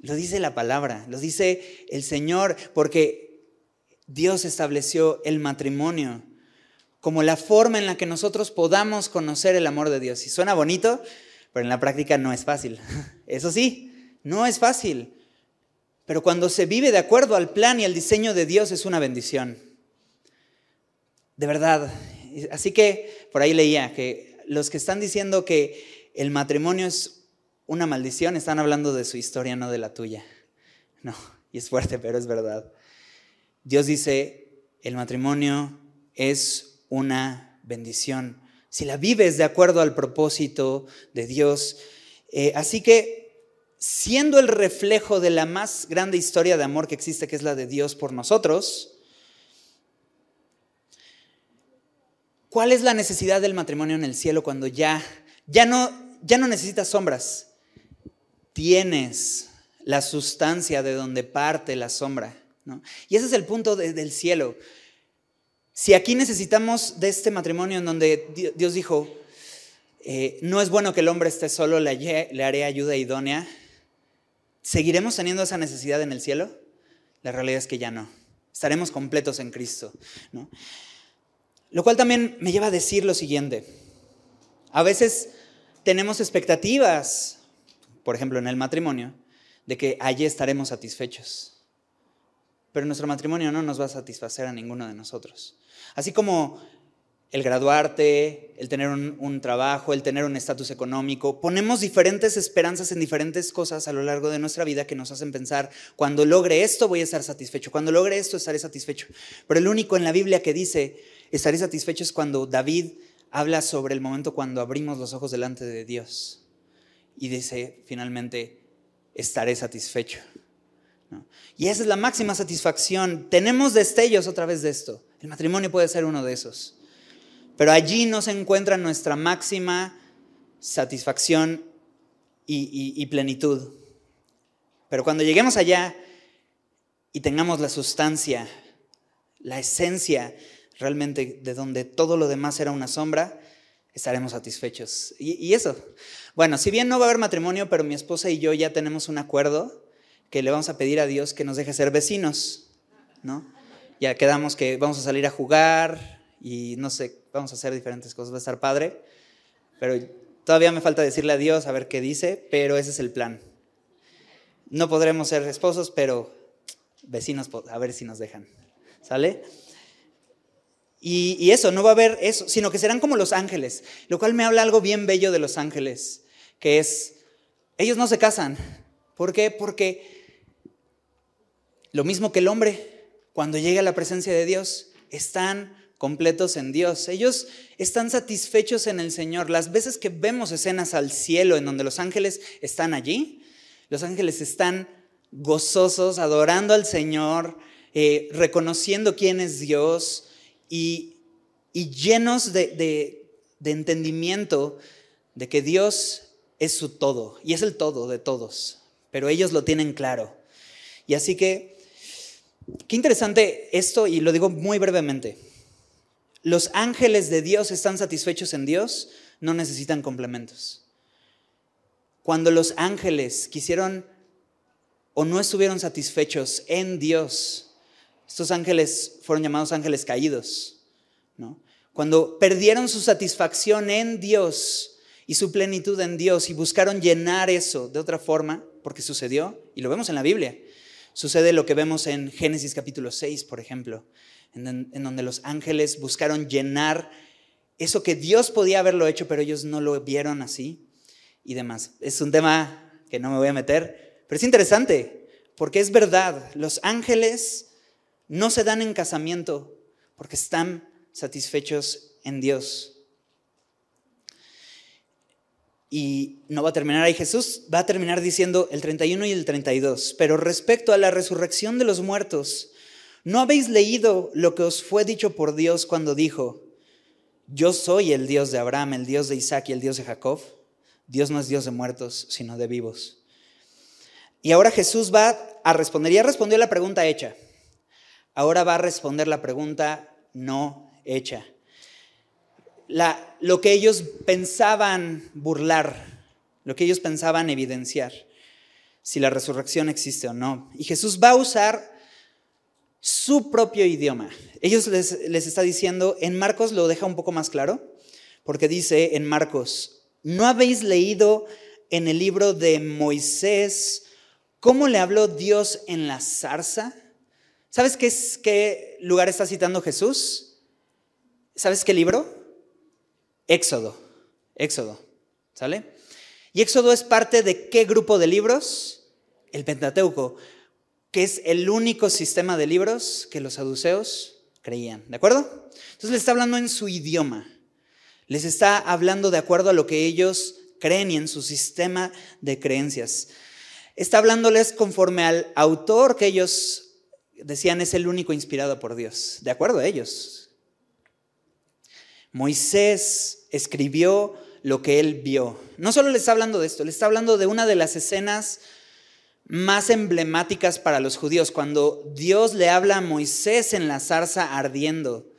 lo dice la palabra, lo dice el Señor, porque Dios estableció el matrimonio como la forma en la que nosotros podamos conocer el amor de Dios. Y suena bonito, pero en la práctica no es fácil. Eso sí, no es fácil. Pero cuando se vive de acuerdo al plan y al diseño de Dios es una bendición. De verdad. Así que por ahí leía que los que están diciendo que el matrimonio es una maldición están hablando de su historia, no de la tuya. No, y es fuerte, pero es verdad. Dios dice, el matrimonio es una bendición. Si la vives de acuerdo al propósito de Dios. Eh, así que, siendo el reflejo de la más grande historia de amor que existe, que es la de Dios por nosotros, ¿cuál es la necesidad del matrimonio en el cielo cuando ya, ya, no, ya no necesitas sombras? Tienes la sustancia de donde parte la sombra. Y ese es el punto del cielo. Si aquí necesitamos de este matrimonio en donde Dios dijo, eh, no es bueno que el hombre esté solo, le, le haré ayuda idónea, ¿seguiremos teniendo esa necesidad en el cielo? La realidad es que ya no. Estaremos completos en Cristo. Lo cual también me lleva a decir lo siguiente. A veces tenemos expectativas, por ejemplo en el matrimonio, de que allí estaremos satisfechos pero nuestro matrimonio no nos va a satisfacer a ninguno de nosotros. Así como el graduarte, el tener un, trabajo, el tener un estatus económico, ponemos diferentes esperanzas en diferentes cosas a lo largo de nuestra vida que nos hacen pensar, cuando logre esto voy a estar satisfecho, cuando logre esto estaré satisfecho. Pero el único en la Biblia que dice estaré satisfecho es cuando David habla sobre el momento cuando abrimos los ojos delante de Dios y dice finalmente, estaré satisfecho. Y esa es la máxima satisfacción. Tenemos destellos otra vez de esto. El matrimonio puede ser uno de esos. Pero allí no se encuentra nuestra máxima satisfacción y, plenitud. Pero cuando lleguemos allá y tengamos la sustancia, la esencia realmente de donde todo lo demás era una sombra, estaremos satisfechos. Y, y, eso, bueno, si bien no va a haber matrimonio, pero mi esposa y yo ya tenemos un acuerdo que le vamos a pedir a Dios que nos deje ser vecinos, ¿no? Ya quedamos que vamos a salir a jugar y no sé, vamos a hacer diferentes cosas, va a estar padre, pero todavía me falta decirle a Dios a ver qué dice, pero ese es el plan. No podremos ser esposos, pero vecinos, a ver si nos dejan. ¿Sale? Y, eso, no va a haber eso, sino que serán como los ángeles, lo cual me habla algo bien bello de los ángeles, que es, ellos no se casan. ¿Por qué? Porque lo mismo que el hombre, cuando llega a la presencia de Dios, están completos en Dios. Ellos están satisfechos en el Señor. Las veces que vemos escenas al cielo en donde los ángeles están allí, los ángeles están gozosos, adorando al Señor, eh, reconociendo quién es Dios y, llenos de, de entendimiento de que Dios es su todo y es el todo de todos, pero ellos lo tienen claro. Y así que, qué interesante esto, y lo digo muy brevemente. Los ángeles de Dios están satisfechos en Dios, no necesitan complementos. Cuando los ángeles quisieron o no estuvieron satisfechos en Dios, estos ángeles fueron llamados ángeles caídos. Cuando perdieron su satisfacción en Dios y su plenitud en Dios y buscaron llenar eso de otra forma, porque sucedió, y lo vemos en la Biblia, sucede lo que vemos en Génesis capítulo 6, por ejemplo, en donde los ángeles buscaron llenar eso que Dios podía haberlo hecho, pero ellos no lo vieron así y demás. Es un tema que no me voy a meter, pero es interesante porque es verdad, los ángeles no se dan en casamiento porque están satisfechos en Dios. Y no va a terminar ahí Jesús, va a terminar diciendo el 31 y el 32. Pero respecto a la resurrección de los muertos, ¿no habéis leído lo que os fue dicho por Dios cuando dijo, yo soy el Dios de Abraham, el Dios de Isaac y el Dios de Jacob? Dios no es Dios de muertos, sino de vivos. Y ahora Jesús va a responder, ya respondió la pregunta hecha, ahora va a responder la pregunta no hecha. Lo que ellos pensaban burlar, lo que ellos pensaban evidenciar, si la resurrección existe o no. Y Jesús va a usar su propio idioma. Ellos les, les está diciendo, en Marcos lo deja un poco más claro, porque dice en Marcos, ¿No habéis leído en el libro de Moisés cómo le habló Dios en la zarza? ¿Sabes qué, lugar está citando Jesús? ¿Sabes qué libro? Éxodo. Éxodo. ¿Sale? Y Éxodo es parte de qué grupo de libros? El Pentateuco, que es el único sistema de libros que los saduceos creían. ¿De acuerdo? Entonces le está hablando en su idioma. Les está hablando de acuerdo a lo que ellos creen y en su sistema de creencias. Está hablándoles conforme al autor que ellos decían es el único inspirado por Dios, de acuerdo a ellos. Moisés escribió lo que él vio. No solo le está hablando de esto, le está hablando de una de las escenas más emblemáticas para los judíos, cuando Dios le habla a Moisés en la zarza ardiendo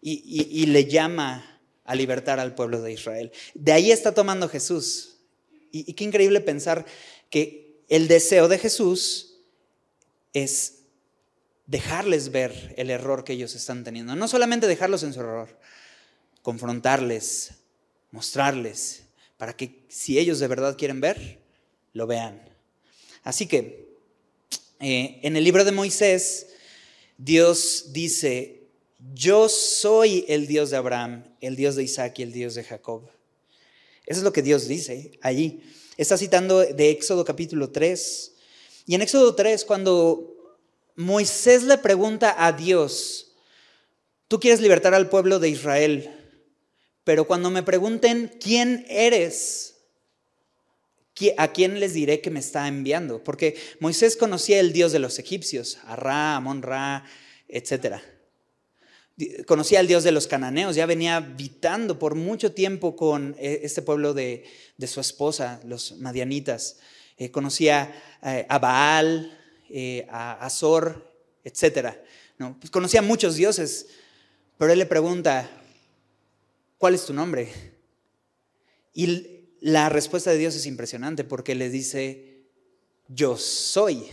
y, y le llama a libertar al pueblo de Israel. De ahí está tomando Jesús. Y, qué increíble pensar que el deseo de Jesús es dejarles ver el error que ellos están teniendo. No solamente dejarlos en su error, confrontarles, mostrarles, para que si ellos de verdad quieren ver, lo vean. Así que eh, en el libro de Moisés, Dios dice, yo soy el Dios de Abraham, el Dios de Isaac y el Dios de Jacob. Eso es lo que Dios dice allí. Está citando de Éxodo capítulo 3. Y en Éxodo 3, cuando Moisés le pregunta a Dios, tú quieres libertar al pueblo de Israel, pero cuando me pregunten quién eres, ¿a quién les diré que me está enviando? Porque Moisés conocía el Dios de los egipcios, Ra, Amon Ra, etcétera conocía al Dios de los cananeos, ya venía habitando por mucho tiempo con eh, este pueblo de, su esposa, los madianitas. Eh, conocía eh, a Baal, a Azor, etc. ¿no? Pues conocía muchos dioses, pero él le pregunta, ¿cuál es tu nombre? Y la respuesta de Dios es impresionante porque le dice, yo soy,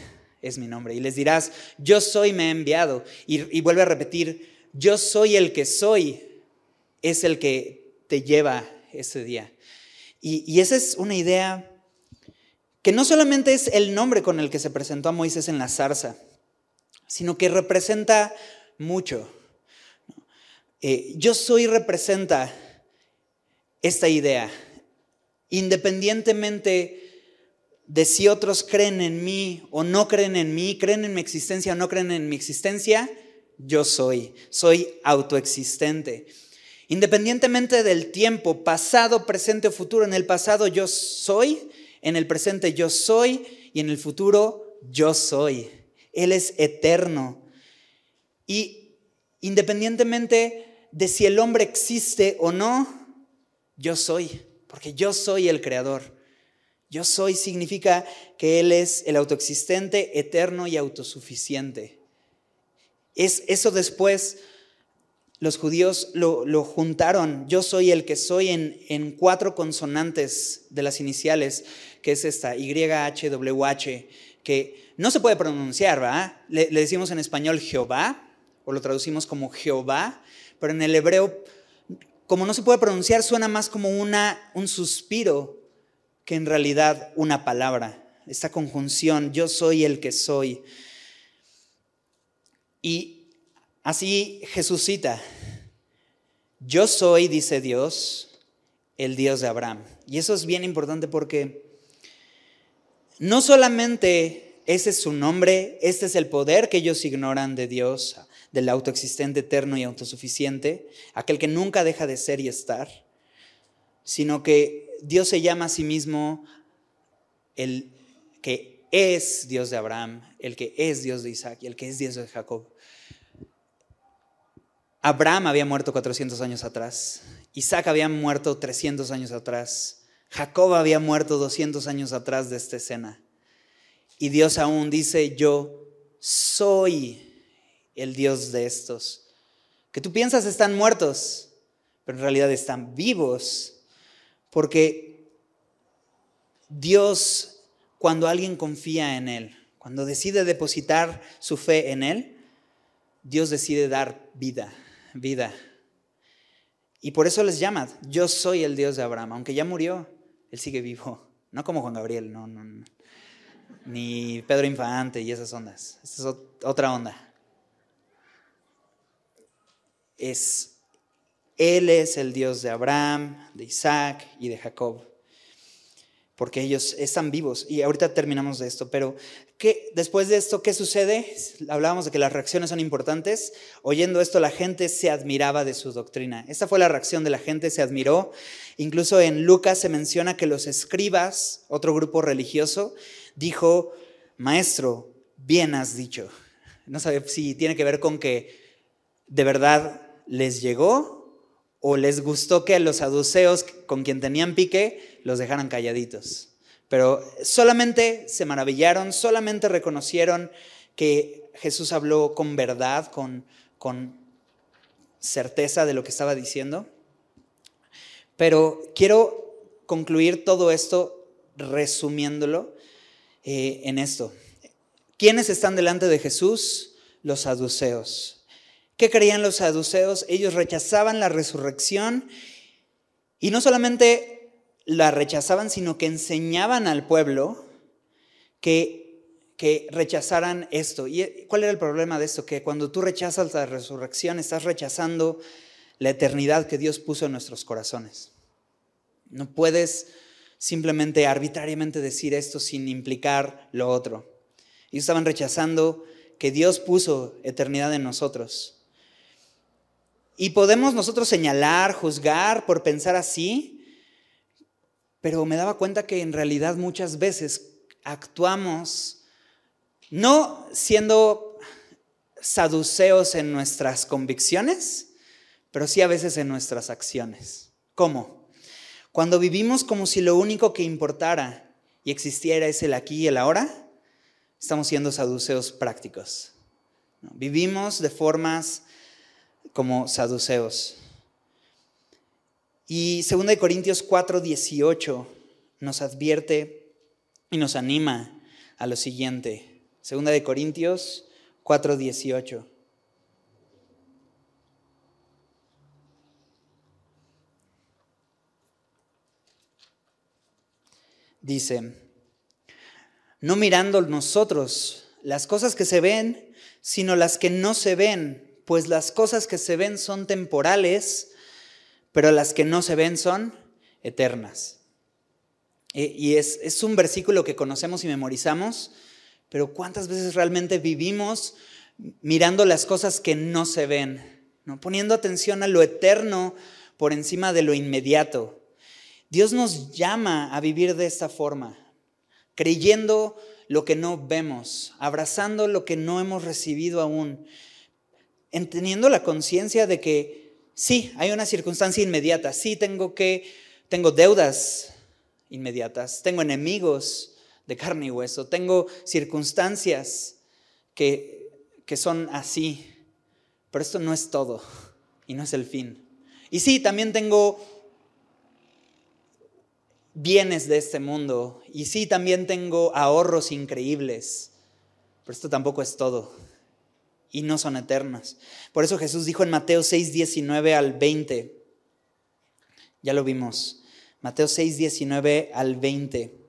es mi nombre. Y les dirás, yo soy, me he enviado. y vuelve a repetir, yo soy el que soy, es el que te lleva ese día. Y, y esa es una idea que no solamente es el nombre con el que se presentó a Moisés en la zarza, sino que representa mucho. Eh, yo soy representa esta idea, independientemente de si otros creen en mí o no creen en mí, creen en mi existencia o no creen en mi existencia, yo soy, soy autoexistente. Independientemente del tiempo, pasado, presente o futuro, en el pasado yo soy, en el presente yo soy y en el futuro yo soy. Él es eterno. Y independientemente de si el hombre existe o no, yo soy, porque yo soy el creador. Yo soy significa que Él es el autoexistente, eterno y autosuficiente. Es eso después los judíos lo, juntaron. Yo soy el que soy en, en, cuatro consonantes de las iniciales, que es esta, YHWH, que no se puede pronunciar, ¿verdad? Le, le decimos en español Jehová, o lo traducimos como Jehová, pero en el hebreo, como no se puede pronunciar, suena más como una, un suspiro que en realidad una palabra. Esta conjunción, yo soy el que soy. Y Así Jesús cita, yo soy, dice Dios, el Dios de Abraham. Y eso es bien importante porque no solamente ese es su nombre, este es el poder que ellos ignoran de Dios, del autoexistente, eterno y autosuficiente, aquel que nunca deja de ser y estar, sino que Dios se llama a sí mismo el que es Dios de Abraham, el que es Dios de Isaac y el que es Dios de Jacob. Abraham había muerto 400 años atrás, Isaac había muerto 300 años atrás, Jacob había muerto 200 años atrás de esta escena. Y Dios aún dice, yo soy el Dios de estos. Que tú piensas están muertos, pero en realidad están vivos, porque Dios, cuando alguien confía en Él, cuando decide depositar su fe en Él, Dios decide dar vida vida. Y por eso les llama, yo soy el Dios de Abraham, aunque ya murió, él sigue vivo. No como Juan Gabriel, no, no, no. Ni Pedro Infante y esas ondas. Esta es otra onda. Es, él es el Dios de Abraham, de Isaac y de Jacob porque ellos están vivos. Y ahorita terminamos de esto, pero ¿qué, después de esto, ¿qué sucede? Hablábamos de que las reacciones son importantes. Oyendo esto, la gente se admiraba de su doctrina. Esta fue la reacción de la gente, se admiró. Incluso en Lucas se menciona que los escribas, otro grupo religioso, dijo, maestro, bien has dicho. No sabe si tiene que ver con que de verdad les llegó o les gustó que los saduceos con quien tenían pique los dejaran calladitos. Pero solamente se maravillaron, solamente reconocieron que Jesús habló con verdad, con, con certeza de lo que estaba diciendo. Pero quiero concluir todo esto resumiéndolo eh, en esto. ¿Quiénes están delante de Jesús? Los saduceos. ¿Qué creían los saduceos? Ellos rechazaban la resurrección y no solamente la rechazaban, sino que enseñaban al pueblo que, que rechazaran esto. ¿Y cuál era el problema de esto? Que cuando tú rechazas la resurrección, estás rechazando la eternidad que Dios puso en nuestros corazones. No puedes simplemente arbitrariamente decir esto sin implicar lo otro. Ellos estaban rechazando que Dios puso eternidad en nosotros. Y podemos nosotros señalar, juzgar por pensar así, pero me daba cuenta que en realidad muchas veces actuamos no siendo saduceos en nuestras convicciones, pero sí a veces en nuestras acciones. ¿Cómo? Cuando vivimos como si lo único que importara y existiera es el aquí y el ahora, estamos siendo saduceos prácticos. Vivimos de formas como saduceos. Y 2 Corintios 4, 18 nos advierte y nos anima a lo siguiente. 2 Corintios 4, 18. Dice, no mirando nosotros las cosas que se ven, sino las que no se ven, pues las cosas que se ven son temporales, pero las que no se ven son eternas. Eh, y es, es un versículo que conocemos y memorizamos, pero ¿cuántas veces realmente vivimos mirando las cosas que no se ven? ¿no? Poniendo atención a lo eterno por encima de lo inmediato. Dios nos llama a vivir de esta forma, creyendo lo que no vemos, abrazando lo que no hemos recibido aún, teniendo la conciencia de que sí, hay una circunstancia inmediata, sí tengo que, tengo deudas inmediatas, tengo enemigos de carne y hueso, tengo circunstancias que, que son así, pero esto no es todo y no es el fin. Y sí, también tengo bienes de este mundo. Y sí, también tengo ahorros increíbles. Pero esto tampoco es todo. Y no son eternas. Por eso Jesús dijo en Mateo 6, 19 al 20. Ya lo vimos. Mateo 6, 19 al 20.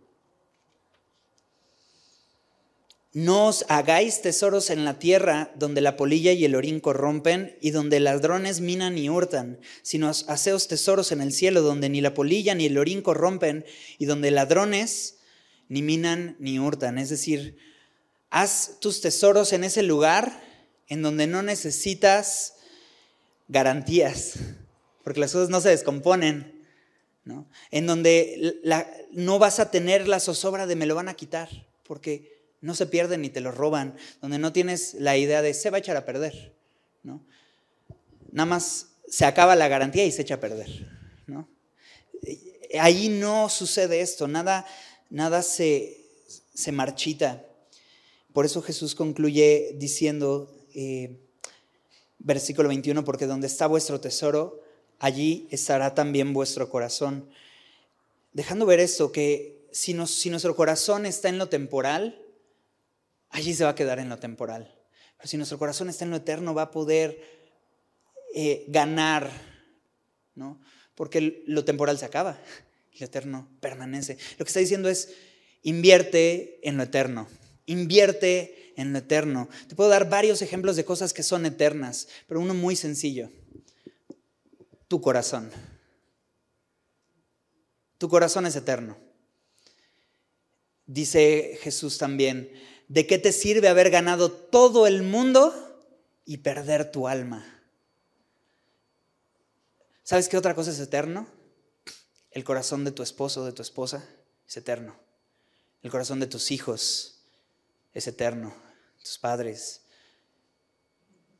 No os hagáis tesoros en la tierra donde la polilla y el orín corrompen y donde ladrones minan y hurtan, sino haceos tesoros en el cielo donde ni la polilla ni el orín corrompen y donde ladrones ni minan ni hurtan. Es decir, haz tus tesoros en ese lugar en donde no necesitas garantías, porque las cosas no se descomponen, ¿no? en donde no vas a tener la zozobra de me lo van a quitar, porque no se pierden ni te lo roban, donde no tienes la idea de se va a echar a perder, ¿no? Nada más se acaba la garantía y se echa a perder, ¿no? Ahí no sucede esto, nada, nada se, se marchita. Por eso Jesús concluye diciendo, eh, versículo 21, porque donde está vuestro tesoro, allí estará también vuestro corazón. Dejando ver esto, que si, nuestro corazón está en lo temporal, allí se va a quedar en lo temporal. Pero si nuestro corazón está en lo eterno, va a poder eh, ganar, ¿no? Porque lo temporal se acaba, lo eterno permanece. Lo que está diciendo es, invierte en lo eterno, invierte en lo eterno. Te puedo dar varios ejemplos de cosas que son eternas, pero uno muy sencillo, tu corazón. Tu corazón es eterno. Dice Jesús también, ¿De qué te sirve haber ganado todo el mundo y perder tu alma? ¿Sabes qué otra cosa es eterno? El corazón de tu esposo o de tu esposa es eterno. El corazón de tus hijos es eterno. Tus padres.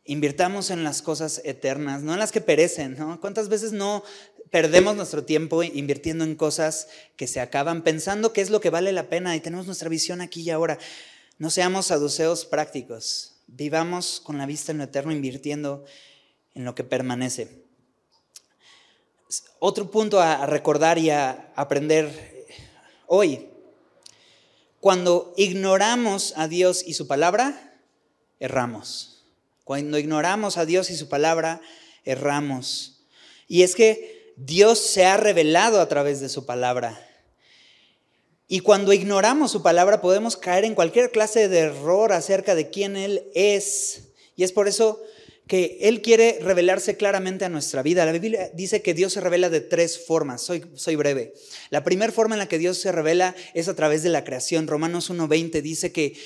Invirtamos en las cosas eternas, no en las que perecen. ¿no? ¿Cuántas veces no perdemos nuestro tiempo invirtiendo en cosas que se acaban, pensando que es lo que vale la pena y tenemos nuestra visión aquí y ahora? No seamos saduceos prácticos, vivamos con la vista en lo eterno, invirtiendo en lo que permanece. Otro punto a recordar y a aprender hoy. Cuando ignoramos a Dios y su palabra, erramos. Cuando ignoramos a Dios y su palabra, erramos. Y es que Dios se ha revelado a través de su palabra. Y cuando ignoramos su palabra podemos caer en cualquier clase de error acerca de quién Él es. Y es por eso que Él quiere revelarse claramente a nuestra vida. La Biblia dice que Dios se revela de tres formas. Soy, soy breve. La primera forma en la que Dios se revela es a través de la creación. Romanos 1.20 dice que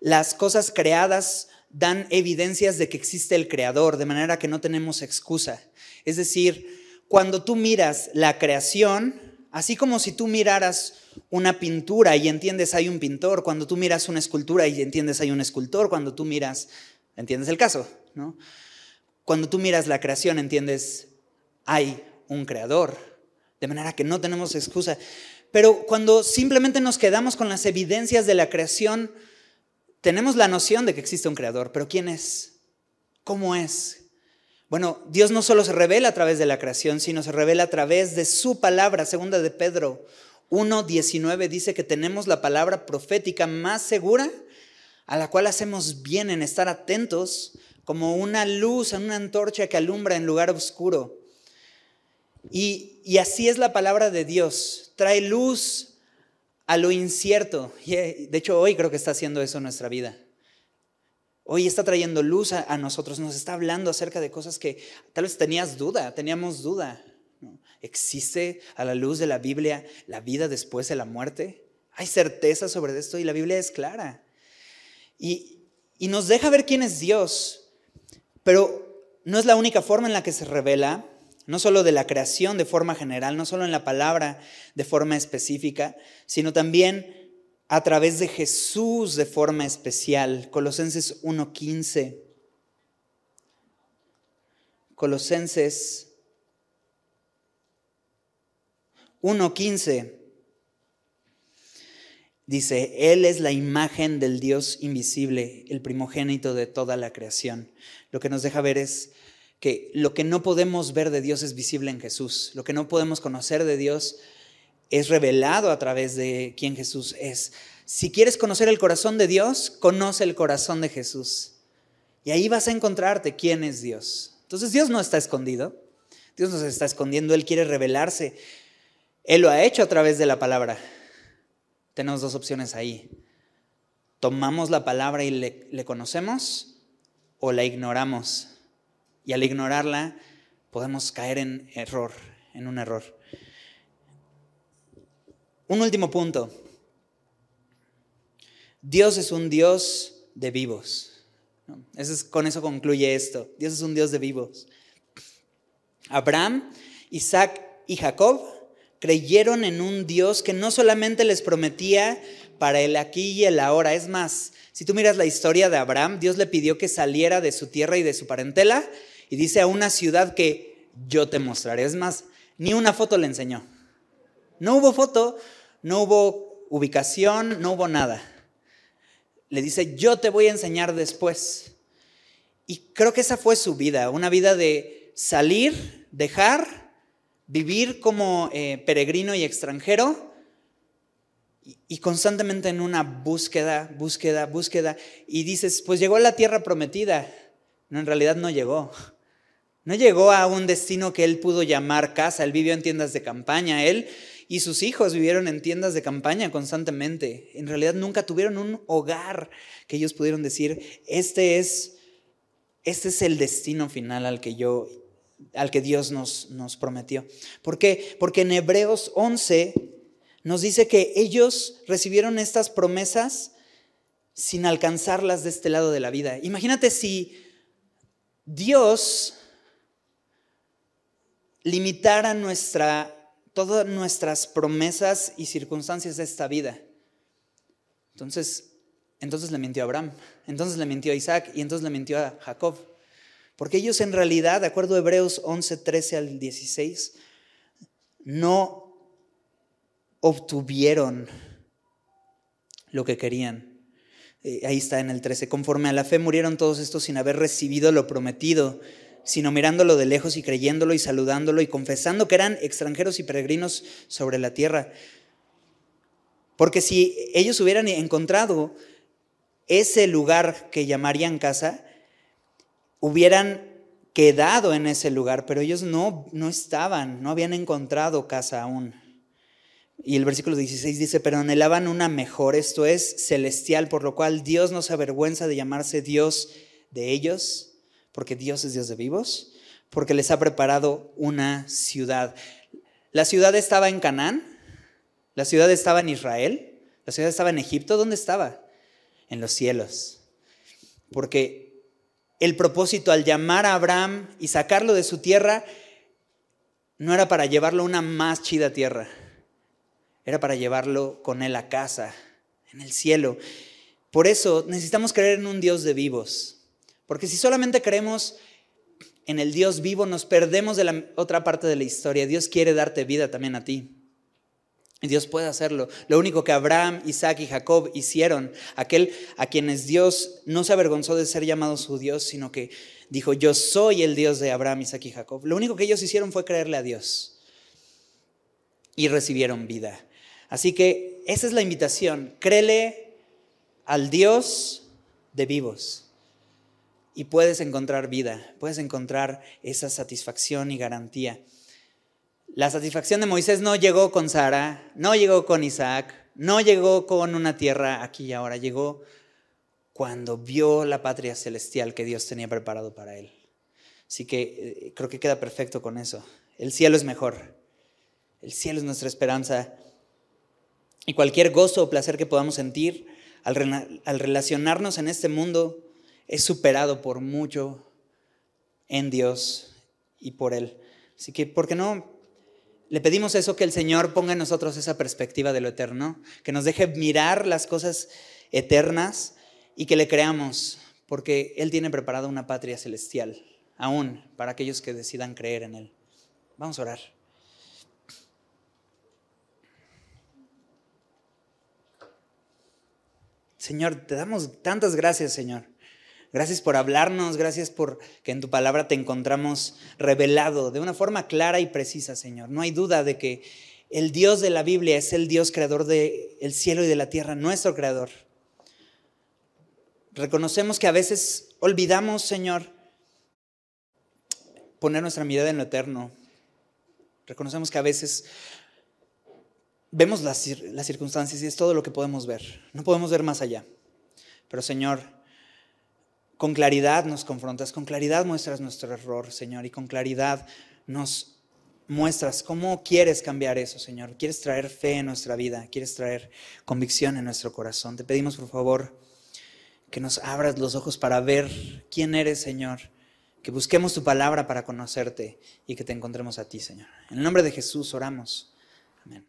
las cosas creadas dan evidencias de que existe el creador, de manera que no tenemos excusa. Es decir, cuando tú miras la creación, así como si tú miraras una pintura y entiendes hay un pintor, cuando tú miras una escultura y entiendes hay un escultor, cuando tú miras, entiendes el caso, ¿no? Cuando tú miras la creación entiendes hay un creador, de manera que no tenemos excusa. Pero cuando simplemente nos quedamos con las evidencias de la creación, tenemos la noción de que existe un creador, pero ¿quién es? ¿Cómo es? Bueno, Dios no solo se revela a través de la creación, sino se revela a través de su palabra, segunda de Pedro 1.19 dice que tenemos la palabra profética más segura, a la cual hacemos bien en estar atentos como una luz en una antorcha que alumbra en lugar oscuro. Y, así es la palabra de Dios. Trae luz a lo incierto. Y eh, de hecho hoy creo que está haciendo eso en nuestra vida. Hoy está trayendo luz a, nosotros, nos está hablando acerca de cosas que tal vez tenías duda, teníamos duda. ¿Existe a la luz de la Biblia la vida después de la muerte? Hay certeza sobre esto y la Biblia es clara. Y nos deja ver quién es Dios, pero no es la única forma en la que se revela, no solo de la creación de forma general, no solo en la palabra de forma específica, sino también a través de Jesús de forma especial. Colosenses 1.15. Colosenses 1.15. Dice, Él es la imagen del Dios invisible, el primogénito de toda la creación. Lo que nos deja ver es que lo que no podemos ver de Dios es visible en Jesús. Lo que no podemos conocer de Dios es revelado a través de quien Jesús es. Si quieres conocer el corazón de Dios, conoce el corazón de Jesús. Y ahí vas a encontrarte quién es Dios. Entonces Dios no está escondido. Dios no se está escondiendo, Él quiere revelarse. Él lo ha hecho a través de la palabra. Tenemos dos opciones ahí. Tomamos la palabra y le, conocemos o la ignoramos. Y al ignorarla podemos caer en error, en un error. Un último punto. Dios es un Dios de vivos. con eso concluye esto. Dios es un Dios de vivos. Abraham, Isaac y Jacob creyeron en un Dios que no solamente les prometía para el aquí y el ahora. Es más, si tú miras la historia de Abraham, Dios le pidió que saliera de su tierra y de su parentela y dice a una ciudad que yo te mostraré. Es más, ni una foto le enseñó. No hubo foto, no hubo ubicación, no hubo nada. Le dice, yo te voy a enseñar después. Y creo que esa fue su vida, una vida de salir, dejar, vivir como eh, peregrino y extranjero y, constantemente en una búsqueda, búsqueda, búsqueda. Y dices, pues llegó a la tierra prometida. No, en realidad no llegó. No llegó a un destino que él pudo llamar casa. Él vivió en tiendas de campaña. Él y sus hijos vivieron en tiendas de campaña constantemente. En realidad nunca tuvieron un hogar que ellos pudieron decir, este es, este es el destino final al que yo al que Dios nos, nos prometió. ¿Por qué? Porque en Hebreos 11 nos dice que ellos recibieron estas promesas sin alcanzarlas de este lado de la vida. Imagínate si Dios limitara nuestra todas nuestras promesas y circunstancias de esta vida. Entonces, entonces le mintió a Abraham, entonces le mintió a Isaac y entonces le mintió a Jacob. Porque ellos en realidad, de acuerdo a Hebreos 11, 13 al 16, no obtuvieron lo que querían. Eh, ahí está en el 13. Conforme a la fe murieron todos estos sin haber recibido lo prometido sino mirándolo de lejos y creyéndolo y saludándolo y confesando que eran extranjeros y peregrinos sobre la tierra. Porque si ellos hubieran encontrado ese lugar que llamarían casa, hubieran quedado en ese lugar, pero ellos no, no estaban, no habían encontrado casa aún. Y el versículo 16 dice, pero anhelaban una mejor, esto es celestial, por lo cual Dios no se avergüenza de llamarse Dios de ellos porque Dios es Dios de vivos, porque les ha preparado una ciudad. La ciudad estaba en Canaán, la ciudad estaba en Israel, la ciudad estaba en Egipto, ¿dónde estaba? En los cielos. Porque el propósito al llamar a Abraham y sacarlo de su tierra no era para llevarlo a una más chida tierra, era para llevarlo con él a casa, en el cielo. Por eso necesitamos creer en un Dios de vivos, porque si solamente creemos en el Dios vivo, nos perdemos de la otra parte de la historia. Dios quiere darte vida también a ti. Dios puede hacerlo. Lo único que Abraham, Isaac y Jacob hicieron, aquel a quienes Dios no se avergonzó de ser llamado su Dios, sino que dijo, yo soy el Dios de Abraham, Isaac y Jacob. Lo único que ellos hicieron fue creerle a Dios. Y recibieron vida. Así que esa es la invitación. Créele al Dios de vivos y puedes encontrar vida, puedes encontrar esa satisfacción y garantía. La satisfacción de Moisés no llegó con Sara, no llegó con Isaac, No llegó con una tierra aquí y ahora, llegó cuando vio la patria celestial que Dios tenía preparado para él. Así que eh, creo que queda perfecto con eso. El cielo es mejor. El cielo es nuestra esperanza. Y cualquier gozo o placer que podamos sentir al, al relacionarnos en este mundo es superado por mucho en Dios y por Él. Así que, ¿por qué no? Le pedimos eso, que el Señor ponga en nosotros esa perspectiva de lo eterno, que nos deje mirar las cosas eternas y que le creamos, porque Él tiene preparada una patria celestial, aún para aquellos que decidan creer en Él. Vamos a orar. Señor, te damos tantas gracias, Señor. Gracias por hablarnos, gracias por que en tu palabra te encontramos revelado de una forma clara y precisa, Señor. No hay duda de que el Dios de la Biblia es el Dios creador del cielo y de la tierra, nuestro creador. Reconocemos que a veces olvidamos, Señor, poner nuestra mirada en lo eterno. Reconocemos que a veces vemos las, las circunstancias y es todo lo que podemos ver. No podemos ver más allá. Pero, Señor, con claridad nos confrontas, con claridad muestras nuestro error, Señor, y con claridad nos muestras cómo quieres cambiar eso, Señor. Quieres traer fe en nuestra vida, quieres traer convicción en nuestro corazón. Te pedimos, por favor, que nos abras los ojos para ver quién eres, Señor. Que busquemos tu palabra para conocerte y que te encontremos a ti, Señor. En el nombre de Jesús oramos. Amén.